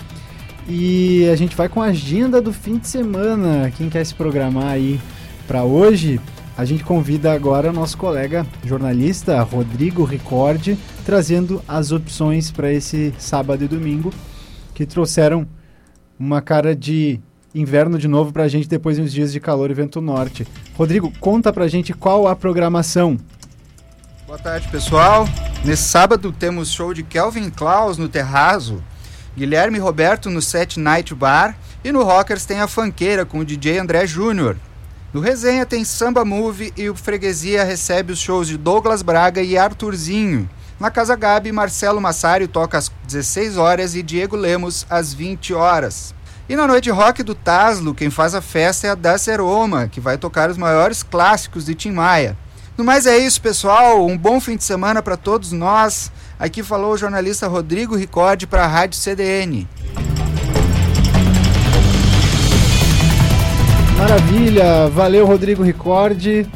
E a gente vai com a agenda do fim de semana. Quem quer se programar aí para hoje, a gente convida agora o nosso colega jornalista Rodrigo Ricordi, trazendo as opções para esse sábado e domingo, que trouxeram uma cara de inverno de novo para a gente depois de uns dias de calor e vento norte. Rodrigo, conta pra gente qual a programação. Boa tarde, pessoal. Nesse sábado temos show de Kelvin Klaus no Terrazo, Guilherme Roberto no Set Night Bar e no Rockers tem a Fanqueira com o DJ André Júnior. No Resenha tem Samba Movie e o Freguesia recebe os shows de Douglas Braga e Arthurzinho. Na Casa Gabi, Marcelo Massário toca às 16 horas e Diego Lemos às 20 horas. E na noite rock do Taslo, quem faz a festa é a Daceroma, que vai tocar os maiores clássicos de Tim Maia. No mais é isso, pessoal. Um bom fim de semana para todos nós. Aqui falou o jornalista Rodrigo Ricordi para a Rádio CDN. Maravilha, valeu Rodrigo Ricordi,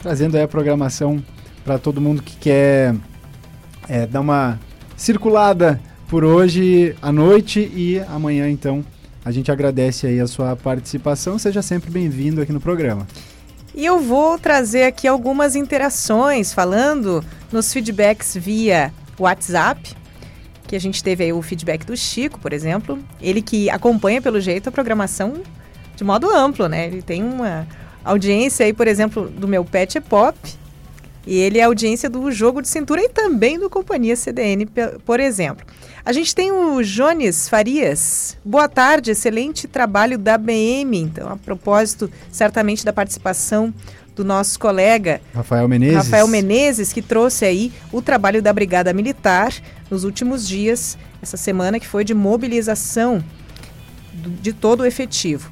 trazendo aí a programação para todo mundo que quer é, dar uma circulada por hoje à noite e amanhã então a gente agradece aí a sua participação, seja sempre bem-vindo aqui no programa. E eu vou trazer aqui algumas interações, falando nos feedbacks via WhatsApp, que a gente teve aí o feedback do Chico, por exemplo. Ele que acompanha, pelo jeito, a programação de modo amplo, né? Ele tem uma audiência aí, por exemplo, do meu Pet é Pop. E ele é audiência do Jogo de Cintura e também do Companhia CDN, por exemplo. A gente tem o Jones Farias. Boa tarde, excelente trabalho da BM. Então, a propósito, certamente, da participação do nosso colega Rafael Menezes. Rafael Menezes, que trouxe aí o trabalho da Brigada Militar nos últimos dias, essa semana que foi de mobilização de todo o efetivo.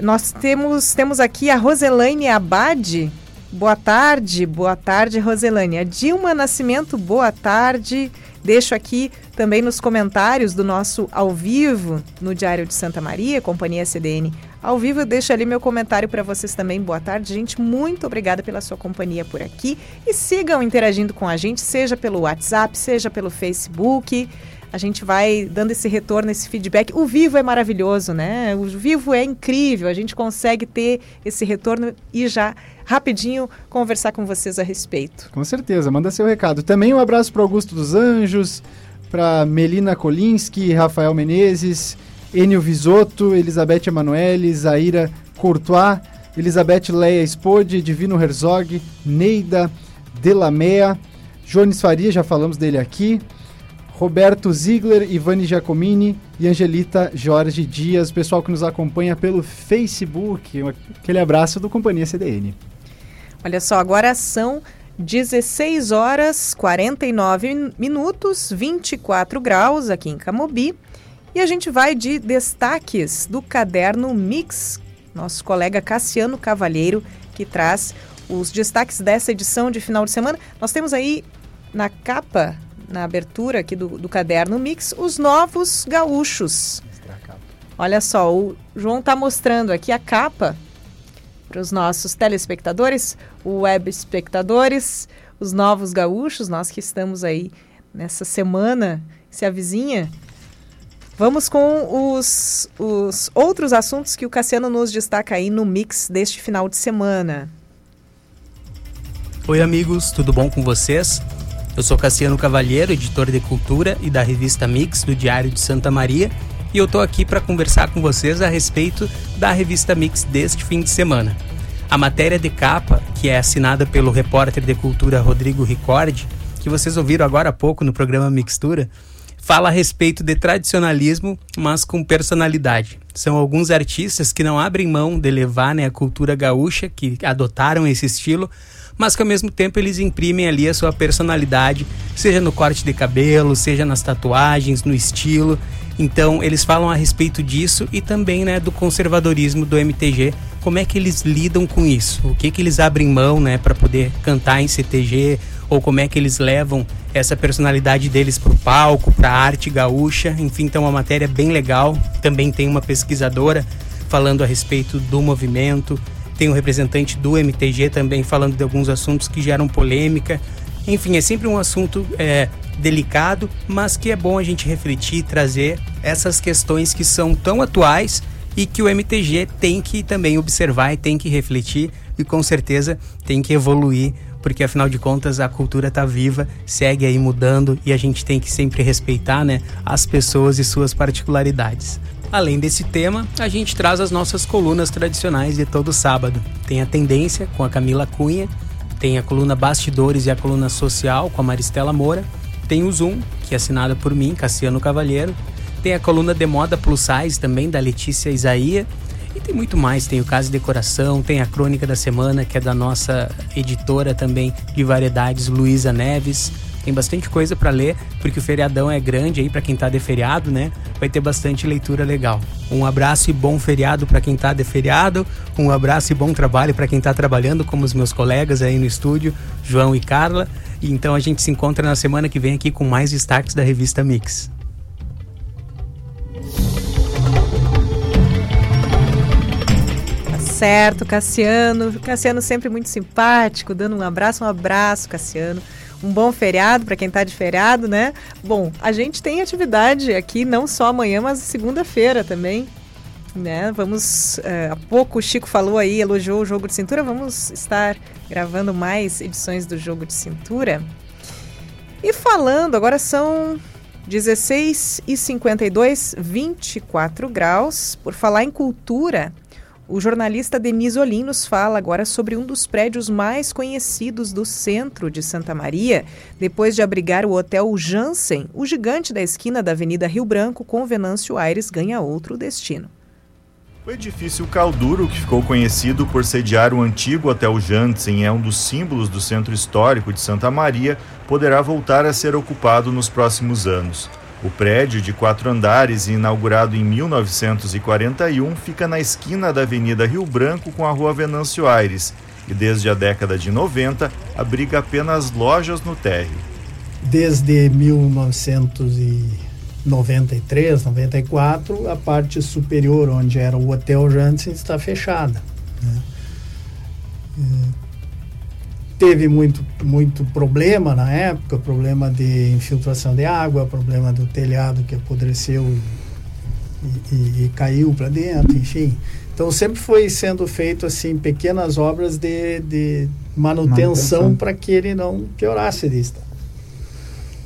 Nós temos, temos aqui a Roselaine Abade. Boa tarde, boa tarde, Roselaine. A Dilma Nascimento, boa tarde. Deixo aqui também nos comentários do nosso ao vivo no Diário de Santa Maria, Companhia CDN. Ao vivo, eu deixo ali meu comentário para vocês também. Boa tarde, gente. Muito obrigada pela sua companhia por aqui. E sigam interagindo com a gente, seja pelo WhatsApp, seja pelo Facebook. A gente vai dando esse retorno, esse feedback. O vivo é maravilhoso, né? O vivo é incrível. A gente consegue ter esse retorno e já rapidinho conversar com vocês a respeito. Com certeza, manda seu recado. Também um abraço para Augusto dos Anjos, para Melina Kolinski, Rafael Menezes, Enio Visotto, Elizabeth Emanuele, Zaira Courtois, Elizabeth Leia Spode, Divino Herzog, Neida Delamea, Jones Faria, já falamos dele aqui. Roberto Ziegler, Ivani Giacomini e Angelita Jorge Dias, pessoal que nos acompanha pelo Facebook. Aquele abraço do Companhia CDN. Olha só, agora são 16 horas 49 minutos, 24 graus aqui em Camobi. E a gente vai de destaques do caderno Mix, nosso colega Cassiano Cavalheiro, que traz os destaques dessa edição de final de semana. Nós temos aí na capa na abertura aqui do, do caderno Mix, os novos gaúchos. Olha só, o João está mostrando aqui a capa para os nossos telespectadores, web espectadores, os novos gaúchos, nós que estamos aí nessa semana, se avizinha. Vamos com os, os outros assuntos que o Cassiano nos destaca aí no mix deste final de semana. Oi, amigos, tudo bom com vocês? Eu sou Cassiano Cavalheiro, editor de cultura e da revista Mix do Diário de Santa Maria, e eu tô aqui para conversar com vocês a respeito da revista Mix deste fim de semana. A matéria de capa, que é assinada pelo repórter de cultura Rodrigo Ricordi, que vocês ouviram agora há pouco no programa Mixtura, fala a respeito de tradicionalismo, mas com personalidade. São alguns artistas que não abrem mão de levar né, a cultura gaúcha, que adotaram esse estilo, mas que ao mesmo tempo eles imprimem ali a sua personalidade, seja no corte de cabelo, seja nas tatuagens, no estilo. Então eles falam a respeito disso e também né, do conservadorismo do MTG, como é que eles lidam com isso, o que que eles abrem mão né, para poder cantar em CTG, ou como é que eles levam essa personalidade deles para o palco, para a arte gaúcha. Enfim, então é uma matéria bem legal. Também tem uma pesquisadora falando a respeito do movimento, tem um representante do MTG também falando de alguns assuntos que geram polêmica. Enfim, é sempre um assunto é, delicado, mas que é bom a gente refletir, trazer essas questões que são tão atuais e que o MTG tem que também observar e tem que refletir e com certeza tem que evoluir, porque afinal de contas a cultura está viva, segue aí mudando e a gente tem que sempre respeitar né, as pessoas e suas particularidades. Além desse tema, a gente traz as nossas colunas tradicionais de todo sábado. Tem a Tendência com a Camila Cunha, tem a coluna Bastidores e a coluna Social com a Maristela Moura, tem o Zoom, que é assinada por mim, Cassiano Cavalheiro, tem a coluna de Moda Plus Size também da Letícia Isaia, e tem muito mais, tem o Caso de Decoração, tem a Crônica da Semana, que é da nossa editora também de variedades, Luísa Neves, tem bastante coisa para ler, porque o feriadão é grande aí para quem tá de feriado, né? Vai ter bastante leitura legal. Um abraço e bom feriado para quem tá de feriado, um abraço e bom trabalho para quem tá trabalhando, como os meus colegas aí no estúdio, João e Carla. Então a gente se encontra na semana que vem aqui com mais destaques da revista Mix. Certo, Cassiano. Cassiano sempre muito simpático, dando um abraço, um abraço, Cassiano um bom feriado para quem está de feriado, né? Bom, a gente tem atividade aqui não só amanhã, mas segunda-feira também. Né? Vamos, é, há pouco o Chico falou aí, elogiou o jogo de cintura, vamos estar gravando mais edições do jogo de cintura. E falando, agora são 16 e 52, 24 graus. Por falar em cultura, o jornalista Denise Olim nos fala agora sobre um dos prédios mais conhecidos do centro de Santa Maria, depois de abrigar o Hotel Jansen, o gigante da esquina da Avenida Rio Branco com Venâncio Aires ganha outro destino. O edifício Calduro, que ficou conhecido por sediar o antigo Hotel Jansen, é um dos símbolos do centro histórico de Santa Maria, poderá voltar a ser ocupado nos próximos anos. O prédio, de quatro andares inaugurado em 1941, fica na esquina da Avenida Rio Branco com a Rua Venâncio Aires e, desde a década de 90, abriga apenas lojas no térreo. Desde 1993, 94, a parte superior, onde era o Hotel Janssen, está fechada. Né? Teve muito, muito problema na época, problema de infiltração de água, problema do telhado que apodreceu e, e, e caiu para dentro, enfim. Então sempre foi sendo feito assim pequenas obras de, de manutenção para que ele não piorasse de estado.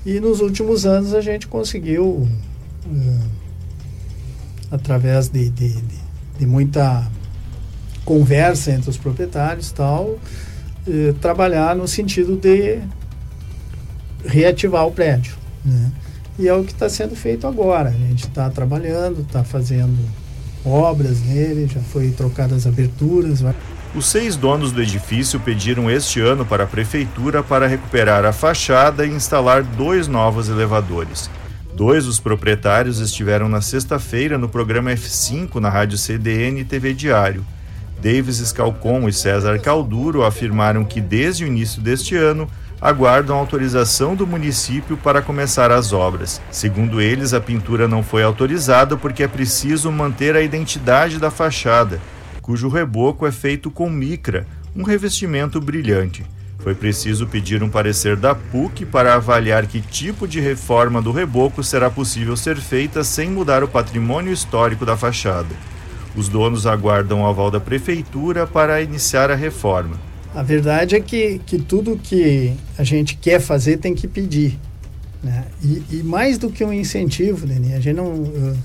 E nos últimos anos a gente conseguiu, uh, através de, de, de, de muita conversa entre os proprietários tal, eh, trabalhar no sentido de reativar o prédio. Né? E é o que está sendo feito agora. A gente está trabalhando, está fazendo obras nele, já foi trocadas as aberturas. Os seis donos do edifício pediram este ano para a prefeitura para recuperar a fachada e instalar dois novos elevadores. Dois dos proprietários estiveram na sexta-feira no programa F5 na rádio CDN TV Diário. Davis Scalcon e César Calduro afirmaram que desde o início deste ano aguardam autorização do município para começar as obras. Segundo eles, a pintura não foi autorizada porque é preciso manter a identidade da fachada, cujo reboco é feito com micra, um revestimento brilhante. Foi preciso pedir um parecer da PUC para avaliar que tipo de reforma do reboco será possível ser feita sem mudar o patrimônio histórico da fachada. Os donos aguardam o aval da prefeitura para iniciar a reforma. A verdade é que, que tudo que a gente quer fazer tem que pedir. Né? E, e mais do que um incentivo, Deni, a gente não. Eu,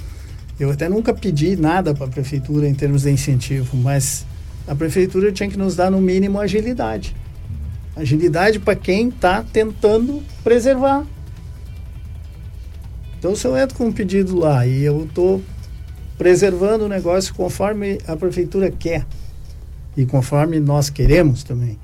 eu até nunca pedi nada para a prefeitura em termos de incentivo, mas a prefeitura tinha que nos dar no mínimo agilidade. Agilidade para quem está tentando preservar. Então, se eu entro com um pedido lá e eu estou preservando o negócio conforme a prefeitura quer, e conforme nós queremos também.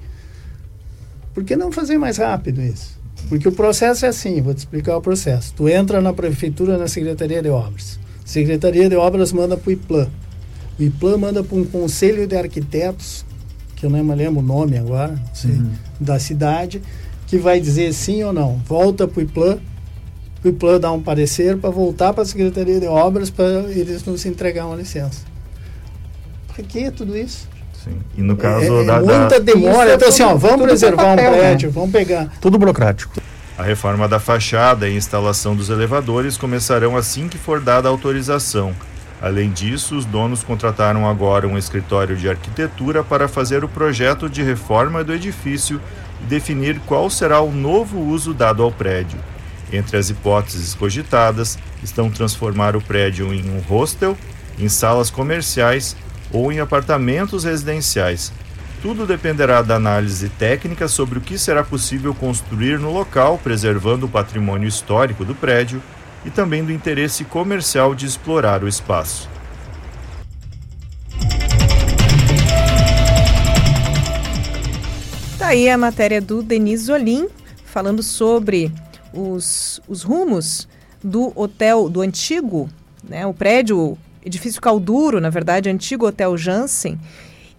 Por que não fazer mais rápido isso? Porque o processo é assim, vou te explicar o processo. Tu entra na prefeitura, na Secretaria de Obras. Secretaria de Obras manda para o IPLAN. O IPLAN manda para um conselho de arquitetos, que eu não me lembro o nome agora, sei, uhum. da cidade, que vai dizer sim ou não. Volta para o IPLAN, o IPLAN dá um parecer para voltar para a Secretaria de Obras para eles nos entregar uma licença. Para que tudo isso? Sim. E no caso é, da, muita demora. então, assim, ó, vamos preservar papel, um prédio, né? vamos pegar. Tudo burocrático. A reforma da fachada e instalação dos elevadores começarão assim que for dada a autorização. Além disso, os donos contrataram agora um escritório de arquitetura para fazer o projeto de reforma do edifício e definir qual será o novo uso dado ao prédio. Entre as hipóteses cogitadas estão transformar o prédio em um hostel, em salas comerciais ou em apartamentos residenciais. Tudo dependerá da análise técnica sobre o que será possível construir no local, preservando o patrimônio histórico do prédio e também do interesse comercial de explorar o espaço. Tá aí a matéria do Denis Olim, falando sobre os, os rumos do hotel, do antigo, né, o prédio edifício Calduro, na verdade, antigo Hotel Jansen.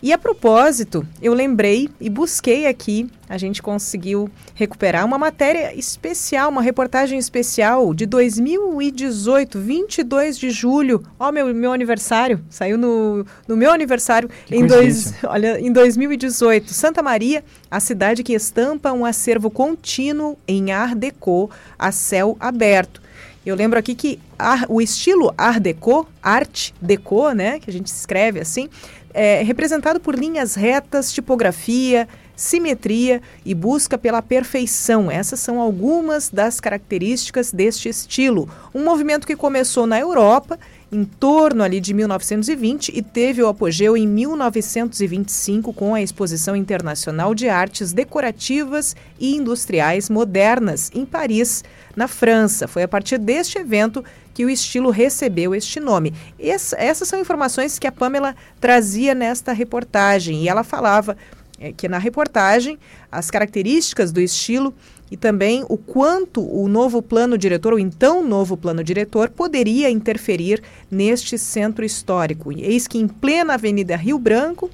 E a propósito, eu lembrei e busquei aqui, a gente conseguiu recuperar uma matéria especial, uma reportagem especial de 2018, 22 de julho. Ó, oh, meu, meu aniversário, saiu no, no meu aniversário em, dois, olha, em 2018. Santa Maria, a cidade que estampa um acervo contínuo em Art Deco a céu aberto. Eu lembro aqui que ar, o estilo Art Deco, Art Deco, né, que a gente escreve assim, é representado por linhas retas, tipografia, simetria e busca pela perfeição. Essas são algumas das características deste estilo. Um movimento que começou na Europa em torno ali de 1920 e teve o apogeu em 1925 com a Exposição Internacional de Artes Decorativas e Industriais Modernas em Paris, na França. Foi a partir deste evento que o estilo recebeu este nome. Essa, essas são informações que a Pamela trazia nesta reportagem e ela falava é, que na reportagem as características do estilo e também o quanto o novo plano diretor, ou então novo plano diretor, poderia interferir neste centro histórico. Eis que em plena Avenida Rio Branco,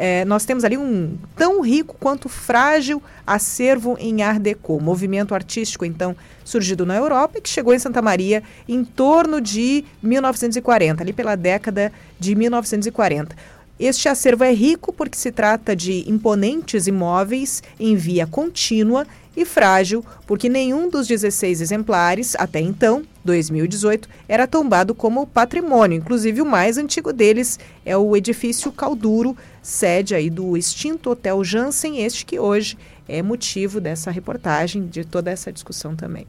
é, nós temos ali um tão rico quanto frágil acervo em Art Deco, movimento artístico então surgido na Europa e que chegou em Santa Maria em torno de 1940, ali pela década de 1940. Este acervo é rico porque se trata de imponentes imóveis em via contínua e frágil, porque nenhum dos 16 exemplares, até então, 2018, era tombado como patrimônio. Inclusive, o mais antigo deles é o edifício Calduro, sede aí do extinto Hotel Jansen, este que hoje é motivo dessa reportagem, de toda essa discussão também.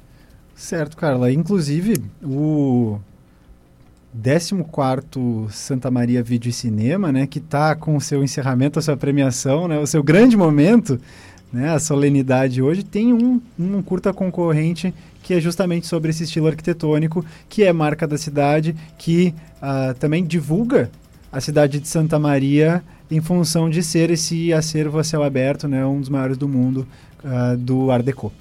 Certo, Carla. Inclusive, o 14 Santa Maria Vídeo e Cinema, né, que está com o seu encerramento, a sua premiação, né, o seu grande momento, né, a solenidade hoje, tem um, um curta concorrente que é justamente sobre esse estilo arquitetônico, que é marca da cidade, que uh, também divulga a cidade de Santa Maria em função de ser esse acervo a céu aberto, né, um dos maiores do mundo uh, do Art Deco.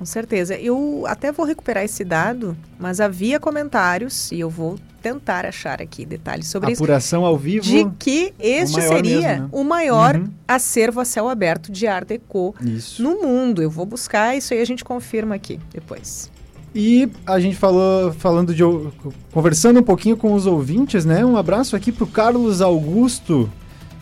Com certeza. Eu até vou recuperar esse dado, mas havia comentários, e eu vou tentar achar aqui detalhes sobre Apuração isso. ao vivo. De que este seria mesmo, né? o maior Uhum. acervo a céu aberto de Art Deco Isso. no mundo. Eu vou buscar, isso aí a gente confirma aqui depois. E a gente falou, falando de. conversando um pouquinho com os ouvintes, né? Um abraço aqui pro Carlos Augusto,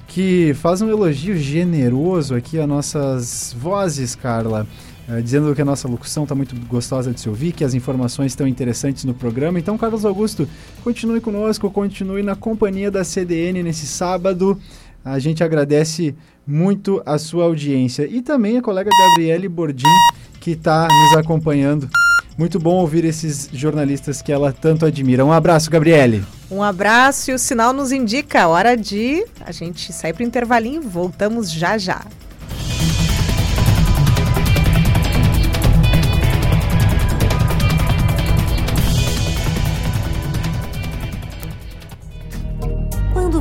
que faz um elogio generoso aqui às nossas vozes, Carla. Eh, dizendo que a nossa locução está muito gostosa de se ouvir, que as informações estão interessantes no programa. Então, Carlos Augusto, continue conosco, continue na companhia da CDN nesse sábado. A gente agradece muito a sua audiência. E também a colega Gabriele Bordim, que está nos acompanhando. Muito bom ouvir esses jornalistas que ela tanto admira. Um abraço, Gabriele. Um abraço e o sinal nos indica a hora de a gente sair para o intervalinho. Voltamos já já.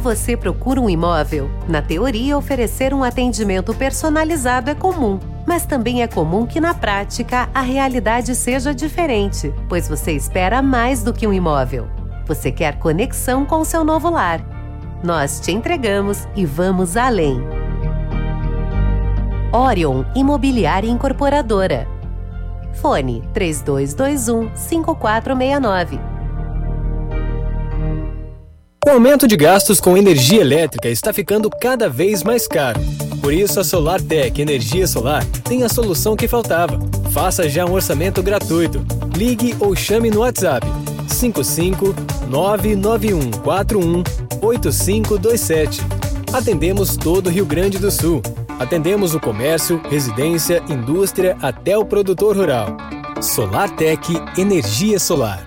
Você procura um imóvel, na teoria oferecer um atendimento personalizado é comum, mas também é comum que na prática a realidade seja diferente, pois você espera mais do que um imóvel. Você quer conexão com seu novo lar. Nós te entregamos e vamos além. Orion Imobiliária Incorporadora. Fone 3221 5469. O aumento de gastos com energia elétrica está ficando cada vez mais caro. Por isso, a SolarTech Energia Solar tem a solução que faltava. Faça já um orçamento gratuito. Ligue ou chame no WhatsApp 55 99141 8527. Atendemos todo o Rio Grande do Sul. Atendemos o comércio, residência, indústria até o produtor rural. SolarTech Energia Solar.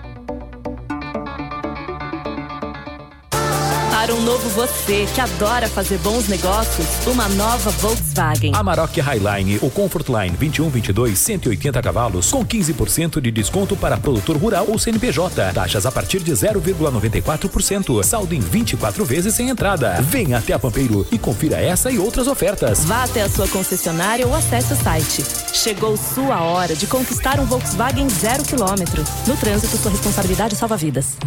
Para um novo você que adora fazer bons negócios, uma nova Volkswagen. Amarok Highline, o Comfortline 2122 180 cavalos com 15% de desconto para produtor rural ou CNPJ. Taxas a partir de 0,94%. Saldo em 24 vezes sem entrada. Venha até a Pampeiro e confira essa e outras ofertas. Vá até a sua concessionária ou acesse o site. Chegou sua hora de conquistar um Volkswagen zero quilômetro. No trânsito, sua responsabilidade salva vidas.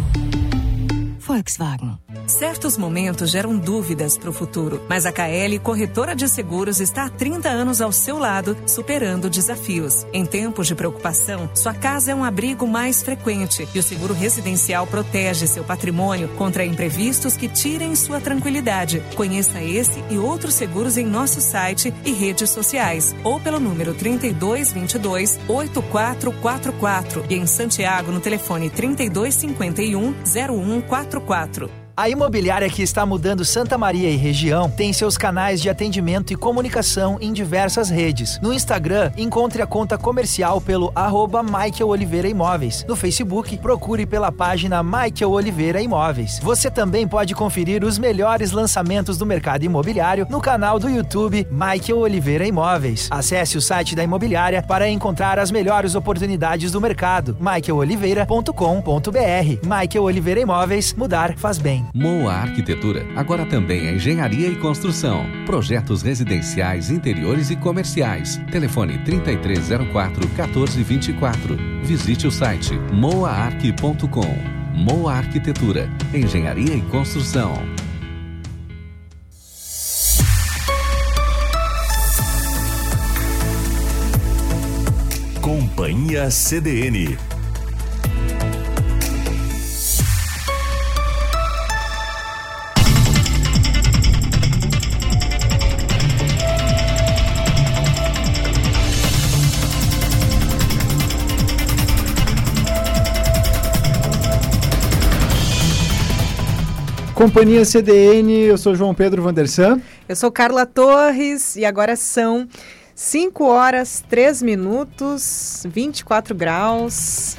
Volkswagen. Certos momentos geram dúvidas para o futuro, mas a KL Corretora de Seguros está há 30 anos ao seu lado, superando desafios. Em tempos de preocupação, sua casa é um abrigo mais frequente e o seguro residencial protege seu patrimônio contra imprevistos que tirem sua tranquilidade. Conheça esse e outros seguros em nosso site e redes sociais ou pelo número 3222 8444 e em Santiago no telefone 3251 0144. A imobiliária que está mudando Santa Maria e região tem seus canais de atendimento e comunicação em diversas redes. No Instagram, encontre a conta comercial pelo arroba Michael Oliveira Imóveis. No Facebook, procure pela página Michael Oliveira Imóveis. Você também pode conferir os melhores lançamentos do mercado imobiliário no canal do YouTube Michael Oliveira Imóveis. Acesse o site da imobiliária para encontrar as melhores oportunidades do mercado. michaeloliveira.com.br Michael Oliveira Imóveis, mudar faz bem. Moa Arquitetura, agora também é engenharia e construção. Projetos residenciais, interiores e comerciais. Telefone 3304 1424. Visite o site moaarq.com. Moa Arquitetura, engenharia e construção. Companhia CDN. Companhia CDN, eu sou João Pedro Vandersan. Eu sou Carla Torres e agora são 5 horas 3 minutos, 24 graus.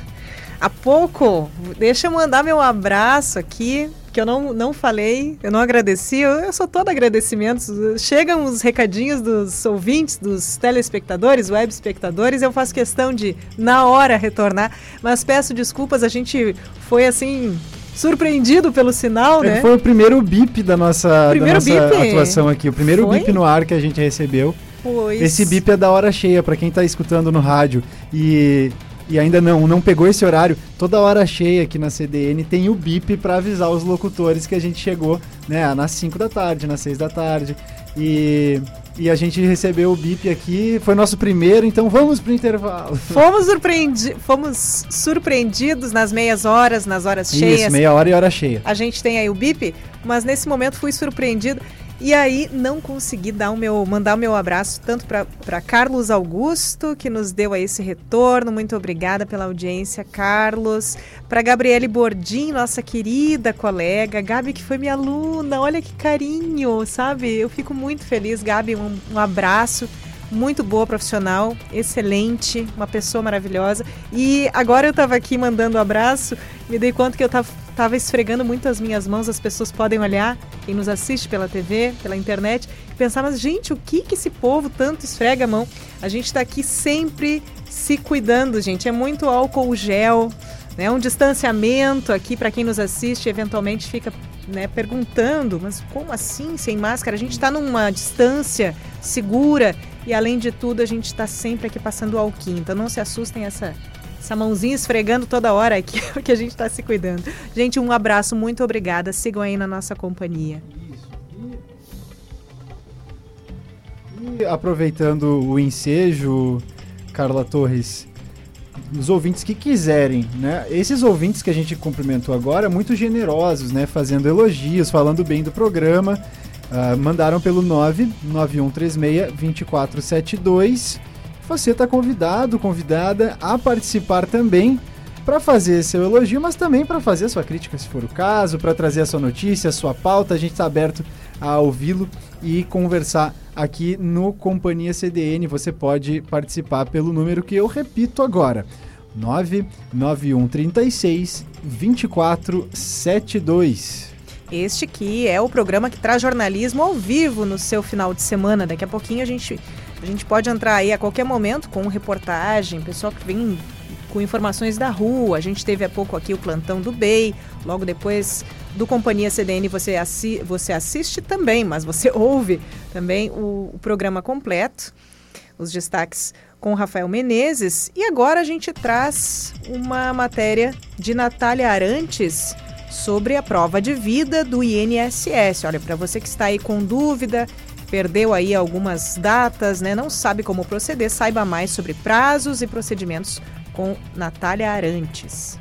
Há pouco, deixa eu mandar meu abraço aqui, que eu não, não falei, eu não agradeci, eu, eu sou todo agradecimentos. Chegam os recadinhos dos ouvintes, dos telespectadores, web espectadores, eu faço questão de, na hora, retornar, mas peço desculpas, a gente foi assim. Surpreendido pelo sinal, Ele né? foi o primeiro bip da nossa, da Primeiro nossa bip? atuação aqui. O primeiro Foi? bip no ar que a gente recebeu. Pois. Esse bip é da hora cheia, pra quem tá escutando no rádio e, e ainda não, não pegou esse horário. Toda hora cheia aqui na CDN tem o bip pra avisar os locutores que a gente chegou, né, nas 5 da tarde, nas 6 da tarde. E, e a gente recebeu o bip aqui, foi nosso primeiro, então vamos pro intervalo. Fomos, surpreendi fomos surpreendidos nas meias horas, nas horas cheias. Isso, meia hora e hora cheia. A gente tem aí o bip, mas nesse momento fui surpreendido. E aí não consegui dar o meu, mandar o meu abraço tanto para Carlos Augusto, que nos deu aí esse retorno. Muito obrigada pela audiência, Carlos. Para Gabriele Bordim, nossa querida colega. Gabi, que foi minha aluna. Olha que carinho, sabe? Eu fico muito feliz, Gabi. Um, um abraço. Muito boa profissional, excelente, uma pessoa maravilhosa. E agora eu estava aqui mandando um abraço, me dei conta que eu tava, tava esfregando muito as minhas mãos, as pessoas podem olhar, quem nos assiste pela TV, pela internet, e pensar, mas gente, o que que esse povo tanto esfrega a mão? A gente está aqui sempre se cuidando, gente. É muito álcool gel, né? Um distanciamento aqui para quem nos assiste, eventualmente fica né, perguntando, mas como assim sem máscara? A gente está numa distância segura e além de tudo a gente está sempre aqui passando álcool. Então não se assustem essa essa mãozinha esfregando toda hora aqui, que a gente está se cuidando. Gente, um abraço, muito obrigada. Sigam aí na nossa companhia. E aproveitando o ensejo, Carla Torres, os ouvintes que quiserem, né? Esses ouvintes que a gente cumprimentou agora, muito generosos, né? Fazendo elogios, falando bem do programa, uh, mandaram pelo 99136-2472. Você está convidado, convidada a participar também para fazer seu elogio, mas também para fazer sua crítica, se for o caso, para trazer a sua notícia, a sua pauta. A gente está aberto a ouvi-lo e conversar aqui no Companhia CDN. Você pode participar pelo número que eu repito agora: 99136 2472. Este que é o programa que traz jornalismo ao vivo no seu final de semana. Daqui a pouquinho a gente, a gente pode entrar aí a qualquer momento com reportagem, pessoal que vem com informações da rua. A gente teve há pouco aqui o plantão do BEI, logo depois do Companhia CDN você, assi você assiste também, mas você ouve também o, o programa completo, os destaques com Rafael Menezes. E agora a gente traz uma matéria de Natália Arantes sobre a prova de vida do INSS. Olha, para você que está aí com dúvida, perdeu aí algumas datas, né, não sabe como proceder, saiba mais sobre prazos e procedimentos com Natália Arantes.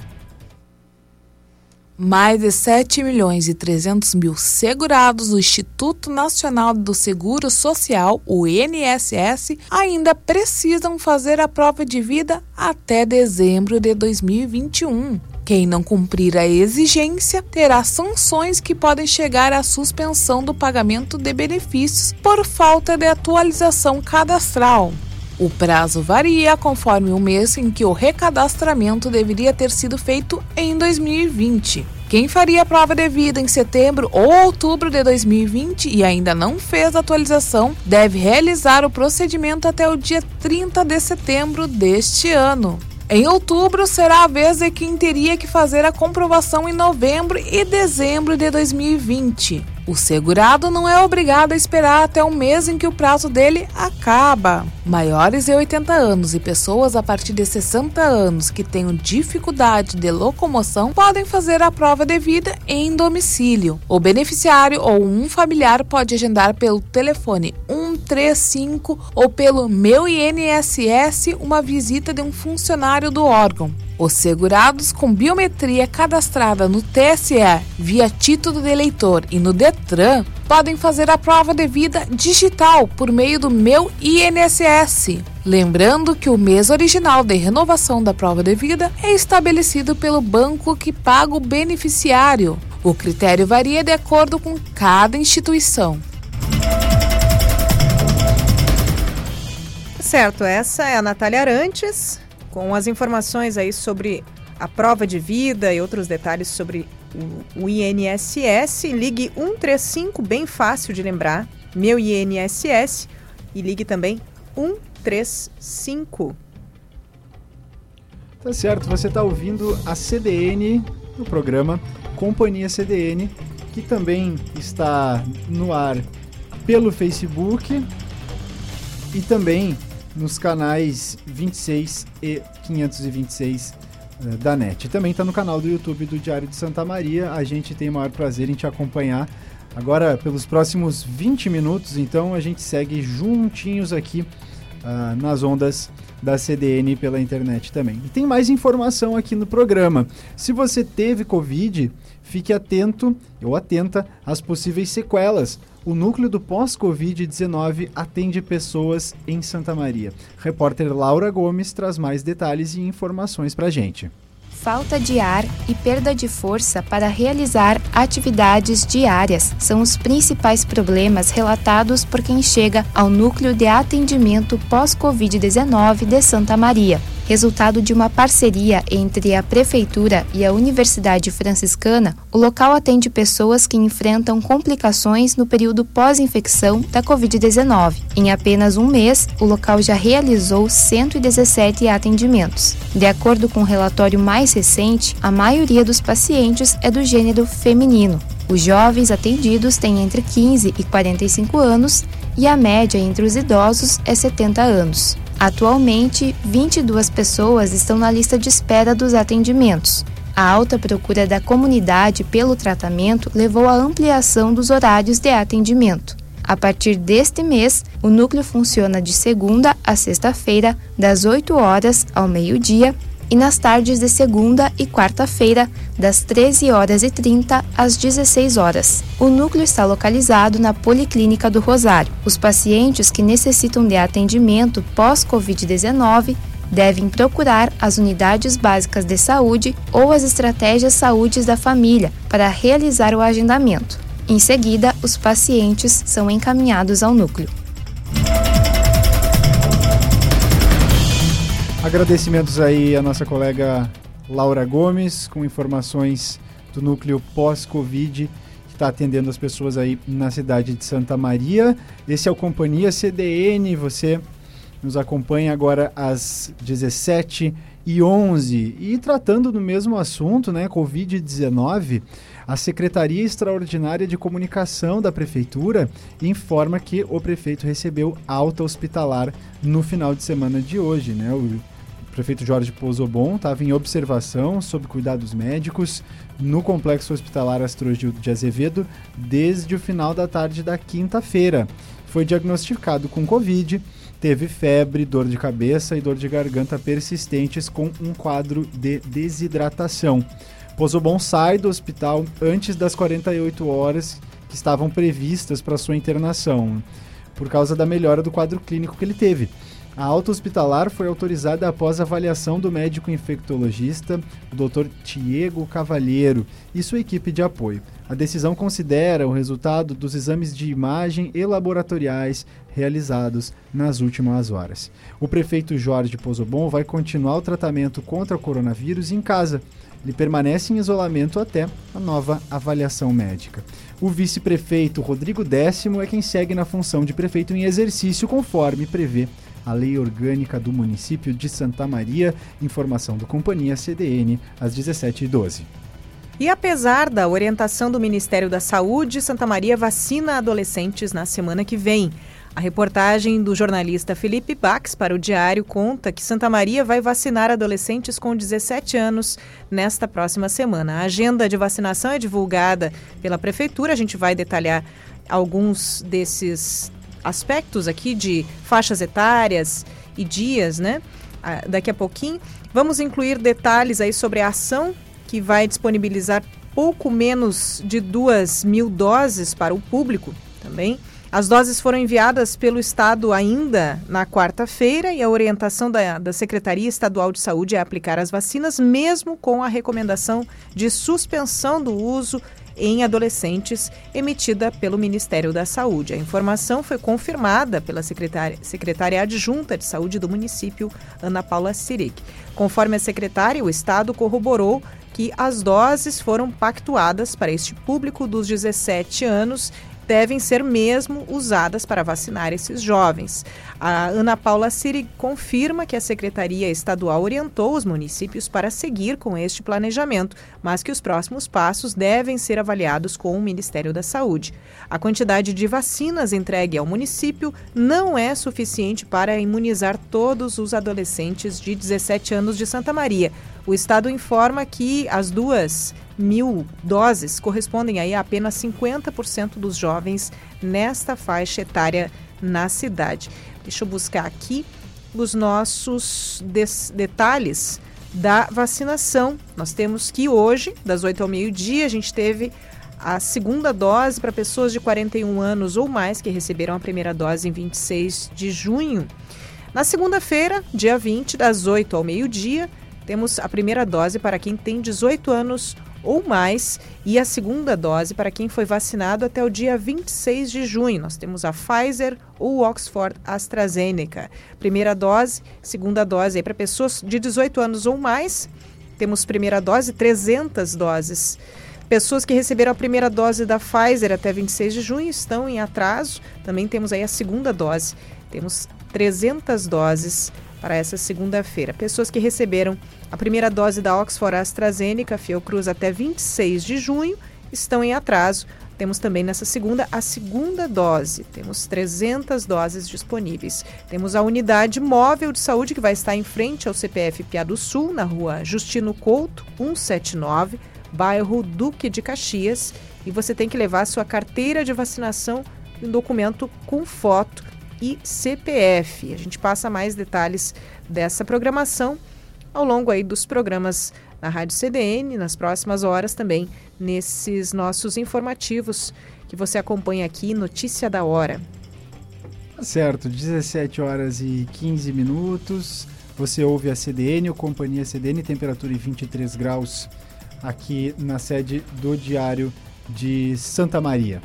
Mais de 7 milhões e 300 mil segurados do Instituto Nacional do Seguro Social, o INSS, ainda precisam fazer a prova de vida até dezembro de 2021. Quem não cumprir a exigência terá sanções que podem chegar à suspensão do pagamento de benefícios por falta de atualização cadastral. O prazo varia conforme o mês em que o recadastramento deveria ter sido feito em 2020. Quem faria a prova de vida em setembro ou outubro de 2020 e ainda não fez a atualização deve realizar o procedimento até o dia 30 de setembro deste ano. Em outubro será a vez de quem teria que fazer a comprovação em novembro e dezembro de 2020. O segurado não é obrigado a esperar até o mês em que o prazo dele acaba. Maiores de 80 anos e pessoas a partir de 60 anos que tenham dificuldade de locomoção podem fazer a prova de vida em domicílio. O beneficiário ou um familiar pode agendar pelo telefone 135 ou pelo Meu INSS uma visita de um funcionário do órgão. Os segurados com biometria cadastrada no TSE via título de eleitor e no Detran podem fazer a prova de vida digital por meio do Meu INSS. Lembrando que o mês original de renovação da prova de vida é estabelecido pelo banco que paga o beneficiário. O critério varia de acordo com cada instituição. Certo, essa é a Natália Arantes, com as informações aí sobre a prova de vida e outros detalhes sobre o, INSS, ligue 135, bem fácil de lembrar, meu INSS, e ligue também 135. Tá certo, você está ouvindo a CDN no programa Companhia CDN, que também está no ar pelo Facebook e também nos canais 26 e 526 uh, eh, da NET. Também está no canal do YouTube do Diário de Santa Maria. A gente tem o maior prazer em te acompanhar. Agora, pelos próximos 20 minutos, então, a gente segue juntinhos aqui uh, nas ondas da CDN pela internet também. E tem mais informação aqui no programa. Se você teve Covid, fique atento ou atenta às possíveis sequelas. O núcleo do pós-Covid-19 atende pessoas em Santa Maria. Repórter Laura Gomes traz mais detalhes e informações para a gente falta de ar e perda de força para realizar atividades diárias são os principais problemas relatados por quem chega ao núcleo de atendimento pós-Covid-19 de Santa Maria resultado de uma parceria entre a Prefeitura e a Universidade Franciscana, o local atende pessoas que enfrentam complicações no período pós-infecção da Covid-19. Em apenas um mês, o local já realizou 117 atendimentos. De acordo com o um relatório mais recente, a maioria dos pacientes é do gênero feminino. Os jovens atendidos têm entre 15 e 45 anos e a média entre os idosos é 70 anos. Atualmente, 22 pessoas estão na lista de espera dos atendimentos. A alta procura da comunidade pelo tratamento levou à ampliação dos horários de atendimento. A partir deste mês, o núcleo funciona de segunda a sexta-feira, das 8 horas ao meio-dia e nas tardes de segunda e quarta-feira, das 13 horas e 30 às 16 horas. O núcleo está localizado na Policlínica do Rosário. Os pacientes que necessitam de atendimento pós-Covid-19 devem procurar as unidades básicas de saúde ou as estratégias saúdes da família para realizar o agendamento. Em seguida, os pacientes são encaminhados ao núcleo. Agradecimentos aí à nossa colega Laura Gomes, com informações do núcleo pós-Covid, que está atendendo as pessoas aí na cidade de Santa Maria. Esse é o Companhia CDN, você nos acompanha agora às 17 e 11 E tratando do mesmo assunto, né, Covid-19, a Secretaria Extraordinária de Comunicação da Prefeitura informa que o prefeito recebeu alta hospitalar no final de semana de hoje, né? O prefeito Jorge Pozobon estava em observação sob cuidados médicos no Complexo Hospitalar Astrogildo de Azevedo desde o final da tarde da quinta-feira. Foi diagnosticado com Covid, teve febre, dor de cabeça e dor de garganta persistentes com um quadro de desidratação. Pozobon sai do hospital antes das 48 horas que estavam previstas para sua internação, por causa da melhora do quadro clínico que ele teve. A alta hospitalar foi autorizada após avaliação do médico infectologista, o Dr. Tiago Cavalheiro, e sua equipe de apoio. A decisão considera o resultado dos exames de imagem e laboratoriais realizados nas últimas horas. O prefeito Jorge Pozobon vai continuar o tratamento contra o coronavírus em casa. Ele permanece em isolamento até a nova avaliação médica. O vice-prefeito Rodrigo Décimo é quem segue na função de prefeito em exercício, conforme prevê a lei orgânica do município de Santa Maria. Informação do Companhia CDN, às 17h12. E apesar da orientação do Ministério da Saúde, Santa Maria vacina adolescentes na semana que vem. A reportagem do jornalista Felipe Bax para o Diário conta que Santa Maria vai vacinar adolescentes com 17 anos nesta próxima semana. A agenda de vacinação é divulgada pela Prefeitura, a gente vai detalhar alguns desses aspectos aqui de faixas etárias e dias, né? Daqui a pouquinho. Vamos incluir detalhes aí sobre a ação que vai disponibilizar pouco menos de duas mil doses para o público também. As doses foram enviadas pelo Estado ainda na quarta-feira e a orientação da, da Secretaria Estadual de Saúde é aplicar as vacinas, mesmo com a recomendação de suspensão do uso em adolescentes, emitida pelo Ministério da Saúde. A informação foi confirmada pela secretária, secretária adjunta de saúde do município, Ana Paula Siric. Conforme a secretária, o Estado corroborou que as doses foram pactuadas para este público dos 17 anos devem ser mesmo usadas para vacinar esses jovens. A Ana Paula Siri confirma que a Secretaria Estadual orientou os municípios para seguir com este planejamento, mas que os próximos passos devem ser avaliados com o Ministério da Saúde. A quantidade de vacinas entregue ao município não é suficiente para imunizar todos os adolescentes de 17 anos de Santa Maria. O Estado informa que as duas mil doses correspondem aí a apenas 50% dos jovens nesta faixa etária na cidade. Deixa eu buscar aqui os nossos detalhes da vacinação. Nós temos que hoje, das 8 ao meio-dia, a gente teve a segunda dose para pessoas de 41 anos ou mais que receberam a primeira dose em 26 de junho. Na segunda-feira, dia 20, das 8 ao meio-dia, temos a primeira dose para quem tem 18 anos ou mais e a segunda dose para quem foi vacinado até o dia 26 de junho. Nós temos a Pfizer ou Oxford AstraZeneca. Primeira dose, segunda dose para pessoas de 18 anos ou mais. Temos primeira dose, 300 doses. Pessoas que receberam a primeira dose da Pfizer até 26 de junho estão em atraso. Também temos aí a segunda dose. Temos 300 doses para essa segunda-feira. Pessoas que receberam a primeira dose da Oxford AstraZeneca Fiocruz até 26 de junho estão em atraso. Temos também nessa segunda a segunda dose. Temos 300 doses disponíveis. Temos a unidade móvel de saúde que vai estar em frente ao CPF Piá do Sul, na rua Justino Couto, 179, bairro Duque de Caxias. E você tem que levar sua carteira de vacinação e um documento com foto e CPF. A gente passa mais detalhes dessa programação ao longo aí dos programas na Rádio CDN, nas próximas horas também, nesses nossos informativos que você acompanha aqui, Notícia da Hora. Certo, 17 horas e 15 minutos. Você ouve a CDN, ou Companhia CDN, temperatura em 23 graus aqui na sede do Diário de Santa Maria.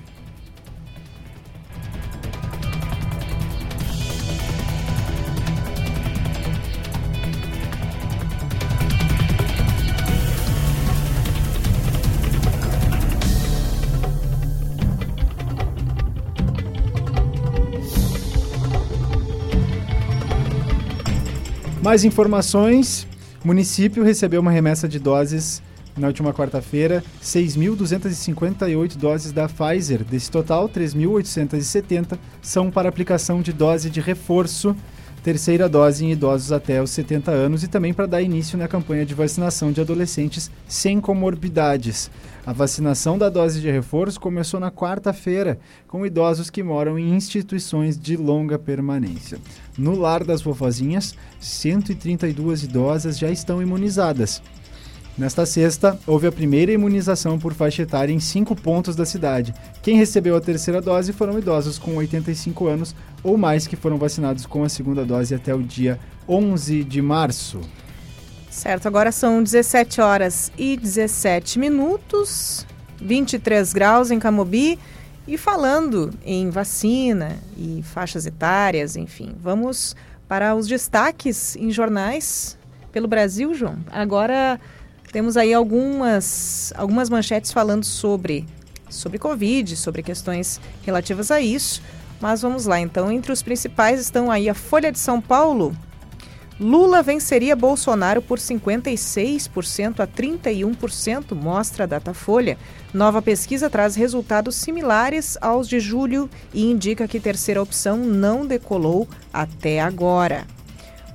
Mais informações: o município recebeu uma remessa de doses na última quarta-feira, 6.258 doses da Pfizer. Desse total, 3.870 são para aplicação de dose de reforço terceira dose em idosos até os 70 anos e também para dar início na campanha de vacinação de adolescentes sem comorbidades. A vacinação da dose de reforço começou na quarta-feira, com idosos que moram em instituições de longa permanência. No lar das vovozinhas, 132 idosas já estão imunizadas. Nesta sexta, houve a primeira imunização por faixa etária em cinco pontos da cidade. Quem recebeu a terceira dose foram idosos com 85 anos ou mais que foram vacinados com a segunda dose até o dia 11 de março. Certo, agora são 17 horas e 17 minutos, 23 graus em Camobi. E falando em vacina e faixas etárias, enfim, vamos para os destaques em jornais pelo Brasil, João. Agora temos aí algumas, algumas manchetes falando sobre, sobre Covid, sobre questões relativas a isso. Mas vamos lá, então. Entre os principais estão aí a Folha de São Paulo. Lula venceria Bolsonaro por 56% a 31%, mostra a Datafolha. Nova pesquisa traz resultados similares aos de julho e indica que terceira opção não decolou até agora.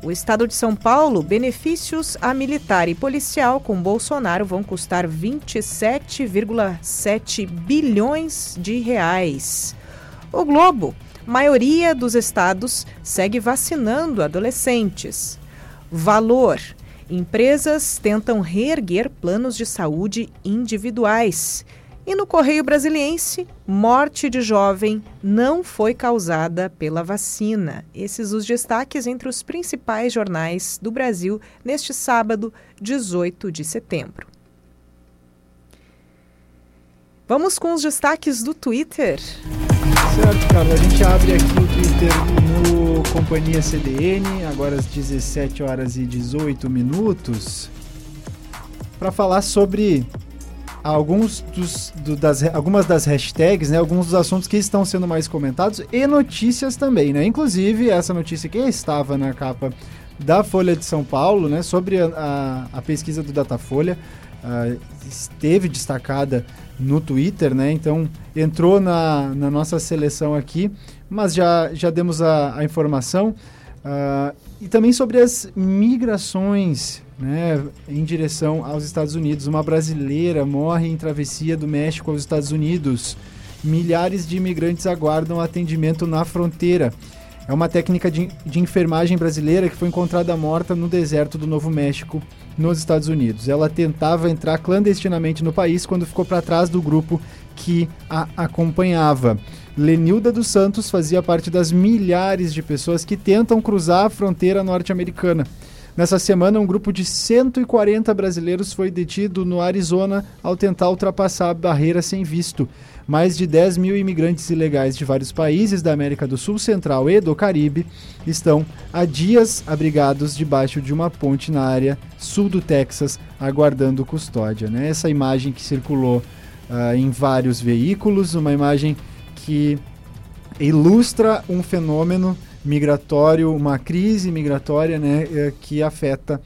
O estado de São Paulo, benefícios a militar e policial com Bolsonaro vão custar 27,7 bilhões de reais. O Globo, maioria dos estados segue vacinando adolescentes. Valor: empresas tentam reerguer planos de saúde individuais. E no Correio Brasiliense, morte de jovem não foi causada pela vacina. Esses os destaques entre os principais jornais do Brasil neste sábado, 18 de setembro. Vamos com os destaques do Twitter. Certo, Carla. A gente abre aqui o Twitter no Companhia CDN, agora às 17 horas e 18 minutos, para falar sobre alguns dos, do, das, algumas das hashtags, né, alguns dos assuntos que estão sendo mais comentados e notícias também, né? Inclusive, essa notícia que estava na capa da Folha de São Paulo, né, sobre a, a, a pesquisa do Datafolha, uh, esteve destacada no Twitter, né? Então entrou na, na nossa seleção aqui, mas já, já demos a, a informação. Uh, e também sobre as migrações né, em direção aos Estados Unidos. Uma brasileira morre em travessia do México aos Estados Unidos. Milhares de imigrantes aguardam atendimento na fronteira. É uma técnica de, de enfermagem brasileira que foi encontrada morta no deserto do Novo México, nos Estados Unidos. Ela tentava entrar clandestinamente no país quando ficou para trás do grupo que a acompanhava. Lenilda dos Santos fazia parte das milhares de pessoas que tentam cruzar a fronteira norte-americana. Nessa semana, um grupo de 140 brasileiros foi detido no Arizona ao tentar ultrapassar a barreira sem visto. Mais de 10 mil imigrantes ilegais de vários países da América do Sul, Central e do Caribe estão há dias abrigados debaixo de uma ponte na área sul do Texas, aguardando custódia. Né? Essa imagem que circulou uh, em vários veículos, uma imagem que ilustra um fenômeno migratório, uma crise migratória né, eh, que afeta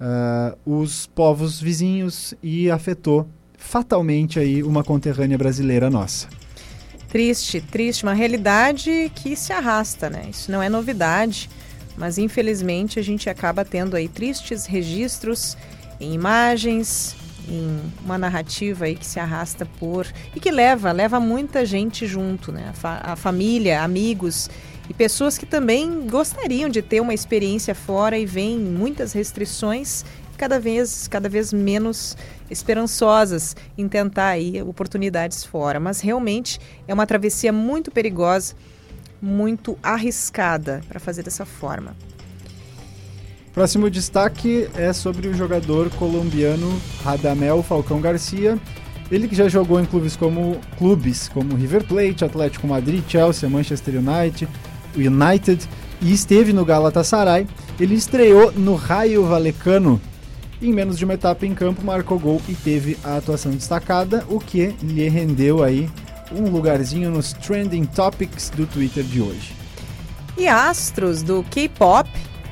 uh, os povos vizinhos e afetou fatalmente aí uma conterrânea brasileira nossa. Triste, triste, uma realidade que se arrasta, né? Isso não é novidade, mas infelizmente a gente acaba tendo aí tristes registros em imagens, em uma narrativa aí que se arrasta por e que leva, leva muita gente junto, né? A, fa a família, amigos e pessoas que também gostariam de ter uma experiência fora e veem muitas restrições cada vez, cada vez menos esperançosas em tentar aí oportunidades fora. Mas realmente é uma travessia muito perigosa, muito arriscada para fazer dessa forma. Próximo destaque é sobre o jogador colombiano Radamel Falcão Garcia. Ele que já jogou em clubes como clubes como River Plate, Atlético Madrid, Chelsea, Manchester United, United e esteve no Galatasaray. Ele estreou no Raio Valecano. Em menos de uma etapa em campo, marcou gol e teve a atuação destacada, o que lhe rendeu aí um lugarzinho nos trending topics do Twitter de hoje. E astros do K-pop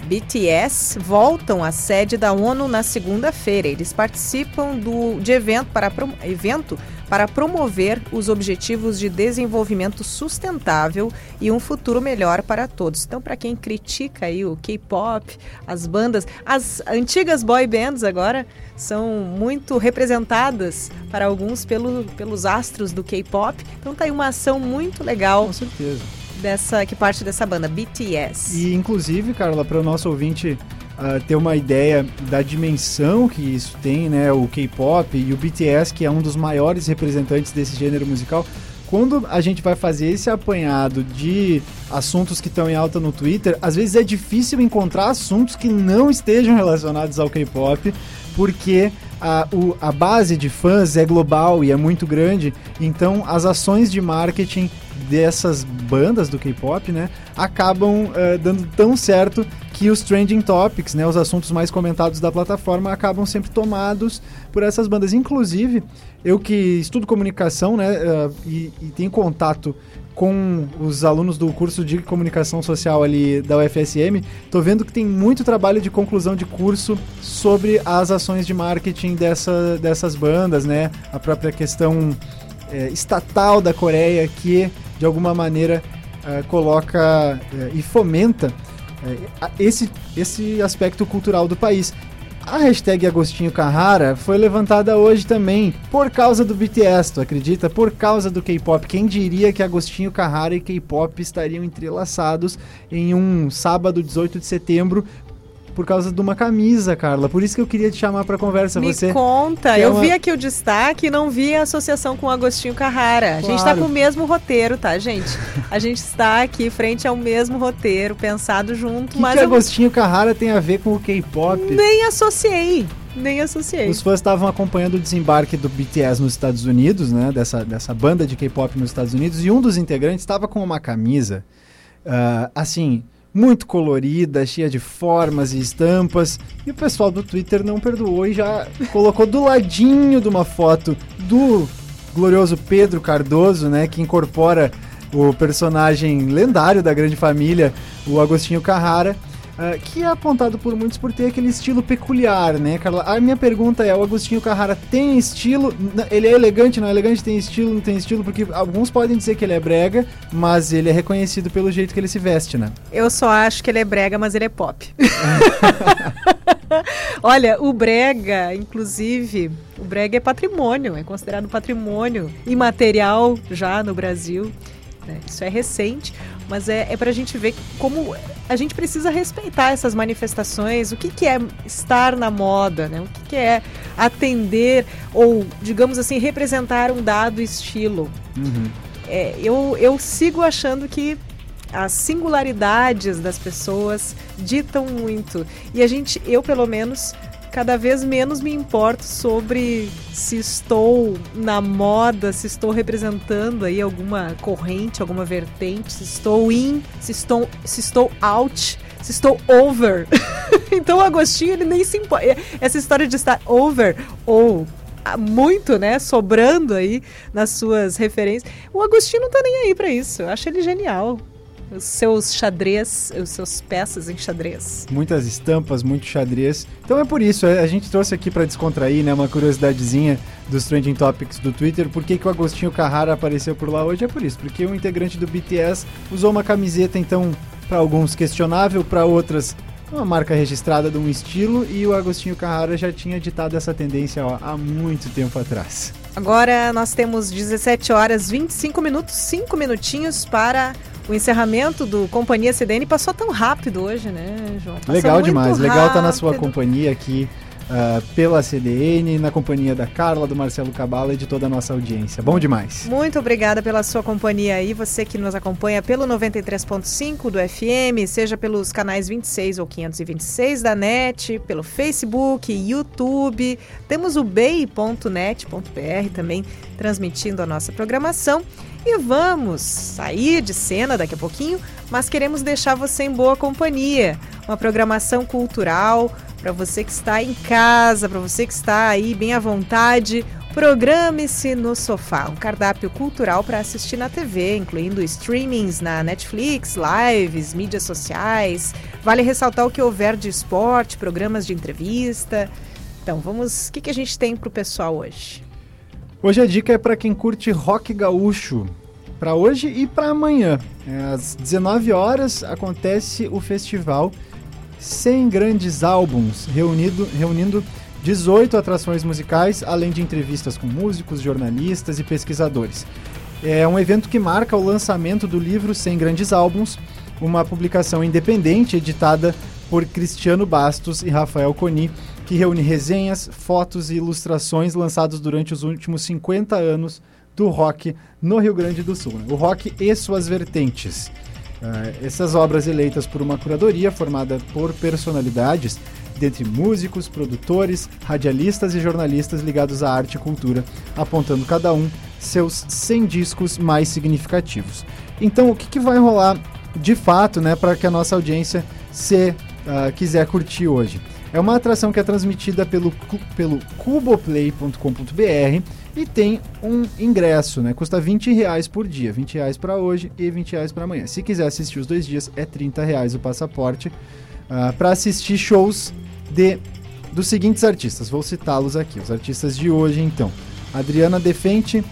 BTS voltam à sede da ONU na segunda-feira. Eles participam do, de evento para, evento para promover os objetivos de desenvolvimento sustentável e um futuro melhor para todos. Então, para quem critica aí o K-pop, as bandas, as antigas boy bands agora são muito representadas para alguns pelo, pelos astros do K-pop. Então, tá aí uma ação muito legal. Com certeza dessa que parte dessa banda, BTS. E inclusive, Carla, para o nosso ouvinte uh, ter uma ideia da dimensão que isso tem, né, o K-pop e o BTS, que é um dos maiores representantes desse gênero musical. Quando a gente vai fazer esse apanhado de assuntos que estão em alta no Twitter, às vezes é difícil encontrar assuntos que não estejam relacionados ao K-pop, porque a, o, a base de fãs é global e é muito grande, então as ações de marketing dessas bandas do K-pop, né, acabam uh, dando tão certo que os trending topics, né, os assuntos mais comentados da plataforma, acabam sempre tomados por essas bandas. Inclusive, eu que estudo comunicação, né, uh, e, e tenho contato com os alunos do curso de comunicação social ali da UFSM, tô vendo que tem muito trabalho de conclusão de curso sobre as ações de marketing dessa, dessas bandas, né? A própria questão é, estatal da Coreia que de alguma maneira uh, coloca uh, e fomenta uh, esse, esse aspecto cultural do país. A hashtag Agostinho Carrara foi levantada hoje também por causa do BTS, tu acredita? Por causa do K-pop. Quem diria que Agostinho Carrara e K-pop estariam entrelaçados em um sábado 18 de setembro por causa de uma camisa, Carla. Por isso que eu queria te chamar para conversa. Me você conta. É eu uma... vi aqui o destaque e não vi a associação com o Agostinho Carrara. A gente está com o mesmo roteiro, tá, gente? A gente está aqui frente ao mesmo roteiro, pensado junto. Que mas que eu... Agostinho Carrara tem a ver com o K-pop? Nem associei. Nem associei. Os fãs estavam acompanhando o desembarque do BTS nos Estados Unidos, né? Dessa, dessa banda de K-pop nos Estados Unidos, e um dos integrantes estava com uma camisa, uh, assim, muito colorida, cheia de formas e estampas. E o pessoal do Twitter não perdoou e já colocou do ladinho de uma foto do glorioso Pedro Cardoso, né? Que incorpora o personagem lendário da grande família, o Agostinho Carrara. Uh, que é apontado por muitos por ter aquele estilo peculiar, né, Carla? A minha pergunta é: o Agostinho Carrara tem estilo? Ele é elegante, não é elegante? Tem estilo, não tem estilo? Porque alguns podem dizer que ele é brega, mas ele é reconhecido pelo jeito que ele se veste, né? Eu só acho que ele é brega, mas ele é pop. Olha, o brega, inclusive, o brega é patrimônio, é considerado patrimônio imaterial já no Brasil. Né? Isso é recente, mas é, é para a gente ver como a gente precisa respeitar essas manifestações, o que, que é estar na moda, né? o que, que é atender ou, digamos assim, representar um dado estilo. Uhum. É, eu, eu sigo achando que as singularidades das pessoas ditam muito. E a gente, eu pelo menos, cada vez menos me importo sobre se estou na moda, se estou representando aí alguma corrente, alguma vertente, se estou in, se estou, se estou out, se estou over. então o Agostinho ele nem se importa. Essa história de estar over ou muito, né, sobrando aí nas suas referências. O Agostinho não tá nem aí para isso. Eu acho ele genial os seus xadrez, os seus peças em xadrez. Muitas estampas, muito xadrez. Então é por isso, é, a gente trouxe aqui para descontrair, né, uma curiosidadezinha dos trending topics do Twitter. Por que, que o Agostinho Carrara apareceu por lá hoje? É por isso, porque um integrante do BTS usou uma camiseta, então, para alguns questionável, para outras uma marca registrada de um estilo e o Agostinho Carrara já tinha ditado essa tendência ó, há muito tempo atrás. Agora nós temos 17 horas 25 minutos, 5 minutinhos para o encerramento do Companhia CDN passou tão rápido hoje, né, João? Passou Legal demais. Rápido. Legal estar tá na sua companhia aqui. Uh, pela CDN, na companhia da Carla, do Marcelo Cabala e de toda a nossa audiência. Bom demais. Muito obrigada pela sua companhia aí, você que nos acompanha pelo 93.5 do FM, seja pelos canais 26 ou 526 da NET, pelo Facebook, YouTube. Temos o bei.net.br também transmitindo a nossa programação. E vamos sair de cena daqui a pouquinho, mas queremos deixar você em boa companhia. Uma programação cultural para você que está em casa, para você que está aí bem à vontade. Programe-se no sofá, um cardápio cultural para assistir na TV, incluindo streamings na Netflix, lives, mídias sociais. Vale ressaltar o que houver de esporte, programas de entrevista. Então, vamos. O que, que a gente tem para o pessoal hoje? Hoje a dica é para quem curte rock gaúcho. Para hoje e para amanhã. É, às 19 horas acontece o festival 100 grandes álbuns, reunido, reunindo 18 atrações musicais, além de entrevistas com músicos, jornalistas e pesquisadores. É um evento que marca o lançamento do livro 100 Grandes Álbuns, uma publicação independente editada por Cristiano Bastos e Rafael Coni, que reúne resenhas, fotos e ilustrações lançados durante os últimos 50 anos do rock no Rio Grande do Sul. Né? O rock e suas vertentes. Uh, essas obras eleitas por uma curadoria formada por personalidades, dentre músicos, produtores, radialistas e jornalistas ligados à arte e cultura, apontando cada um seus 100 discos mais significativos. Então, o que, que vai rolar de fato, né, para que a nossa audiência se uh, quiser curtir hoje? É uma atração que é transmitida pelo, pelo cuboplay.com.br e tem um ingresso, né? Custa 20 reais por dia, 20 reais para hoje e 20 reais para amanhã. Se quiser assistir os dois dias, é 30 reais o passaporte uh, ah, para assistir shows de dos seguintes artistas. Vou citá-los aqui, os artistas de hoje então. Adriana Defente,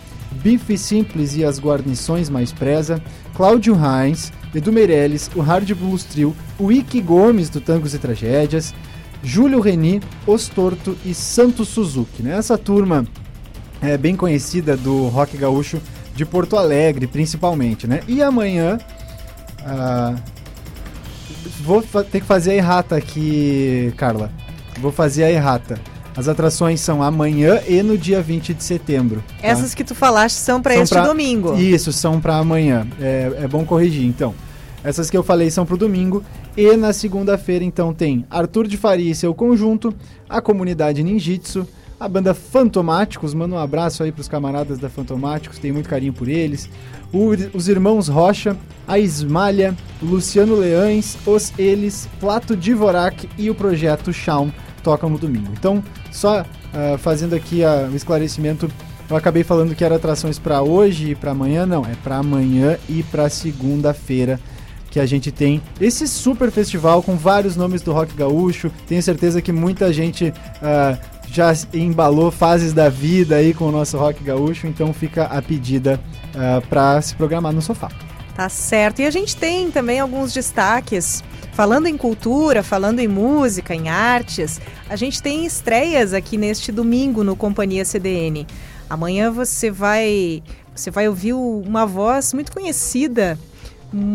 Bife Simples e as Guarnições Mais Preza, Cláudio Reins, Edu Meirelles, o Hard Blues Trio, o Ike Gomes do Tangos e Tragédias, Júlio Reni, Ostorto e Santos Suzuki. Né? Essa turma é bem conhecida do rock gaúcho de Porto Alegre, principalmente. Né? E amanhã. Uh, vou ter que fazer a errata aqui, Carla. Vou fazer a errata. As atrações são amanhã e no dia 20 de setembro. Tá? Essas que tu falaste são para este pra... domingo. Isso, são para amanhã. É, é bom corrigir, então. Essas que eu falei são pro domingo. E na segunda-feira, então, tem Arthur de Faria e seu conjunto, a comunidade Ninjitsu, a banda Fantomáticos, manda um abraço aí pros camaradas da Fantomáticos, tenho muito carinho por eles. O- os irmãos Rocha, a Ismalha, o Luciano Leães, os Eles, Plato Divorak e o projeto Shawn tocam no domingo. Então, só ah, fazendo aqui ah, o esclarecimento, eu acabei falando que era atrações para hoje e para amanhã, não, é para amanhã e para segunda-feira que a gente tem esse super festival com vários nomes do rock gaúcho. Tenho certeza que muita gente ah, já embalou fases da vida aí com o nosso rock gaúcho, então fica a pedida para se programar no sofá. Tá certo. E a gente tem também alguns destaques. Falando em cultura, falando em música, em artes, a gente tem estreias aqui neste domingo no Companhia CDN. Amanhã você vai você vai ouvir uma voz muito conhecida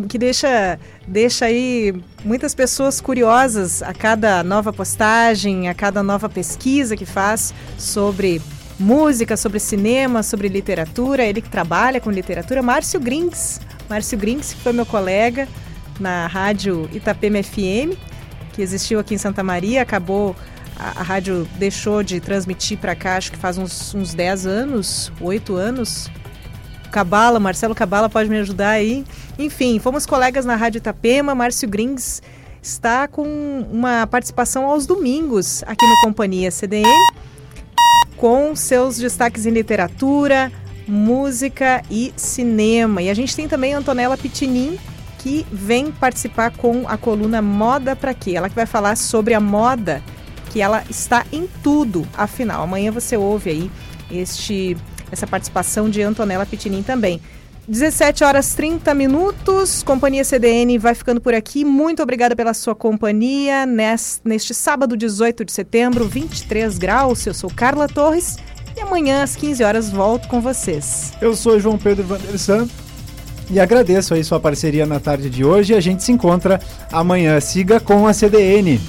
que deixa deixa aí muitas pessoas curiosas a cada nova postagem, a cada nova pesquisa que faz sobre música, sobre cinema, sobre literatura. Ele que trabalha com literatura, Márcio Grings. Márcio Grings, que foi meu colega na rádio Itapema FM, que existiu aqui em Santa Maria, acabou a, a rádio deixou de transmitir para cá, acho que faz uns, uns 10 anos, 8 anos. Cabala, Marcelo Cabala pode me ajudar aí. Enfim, fomos colegas na Rádio Itapema, Márcio Grings está com uma participação aos domingos aqui no Companhia CDN, com seus destaques em literatura, música e cinema. E a gente tem também a Antonella Pitinin, que vem participar com a coluna Moda Pra Quê? Ela que vai falar sobre a moda, que ela está em tudo, afinal. Amanhã você ouve aí este, essa participação de Antonella Pitinin também. 17 horas 30 minutos, Companhia CDN vai ficando por aqui. Muito obrigada pela sua companhia nes- neste sábado, 18 de setembro, 23 graus. Eu sou Carla Torres e amanhã às 15 horas volto com vocês. Eu sou João Pedro Vandersan e agradeço aí sua parceria na tarde de hoje. A gente se encontra amanhã. Siga com a CDN.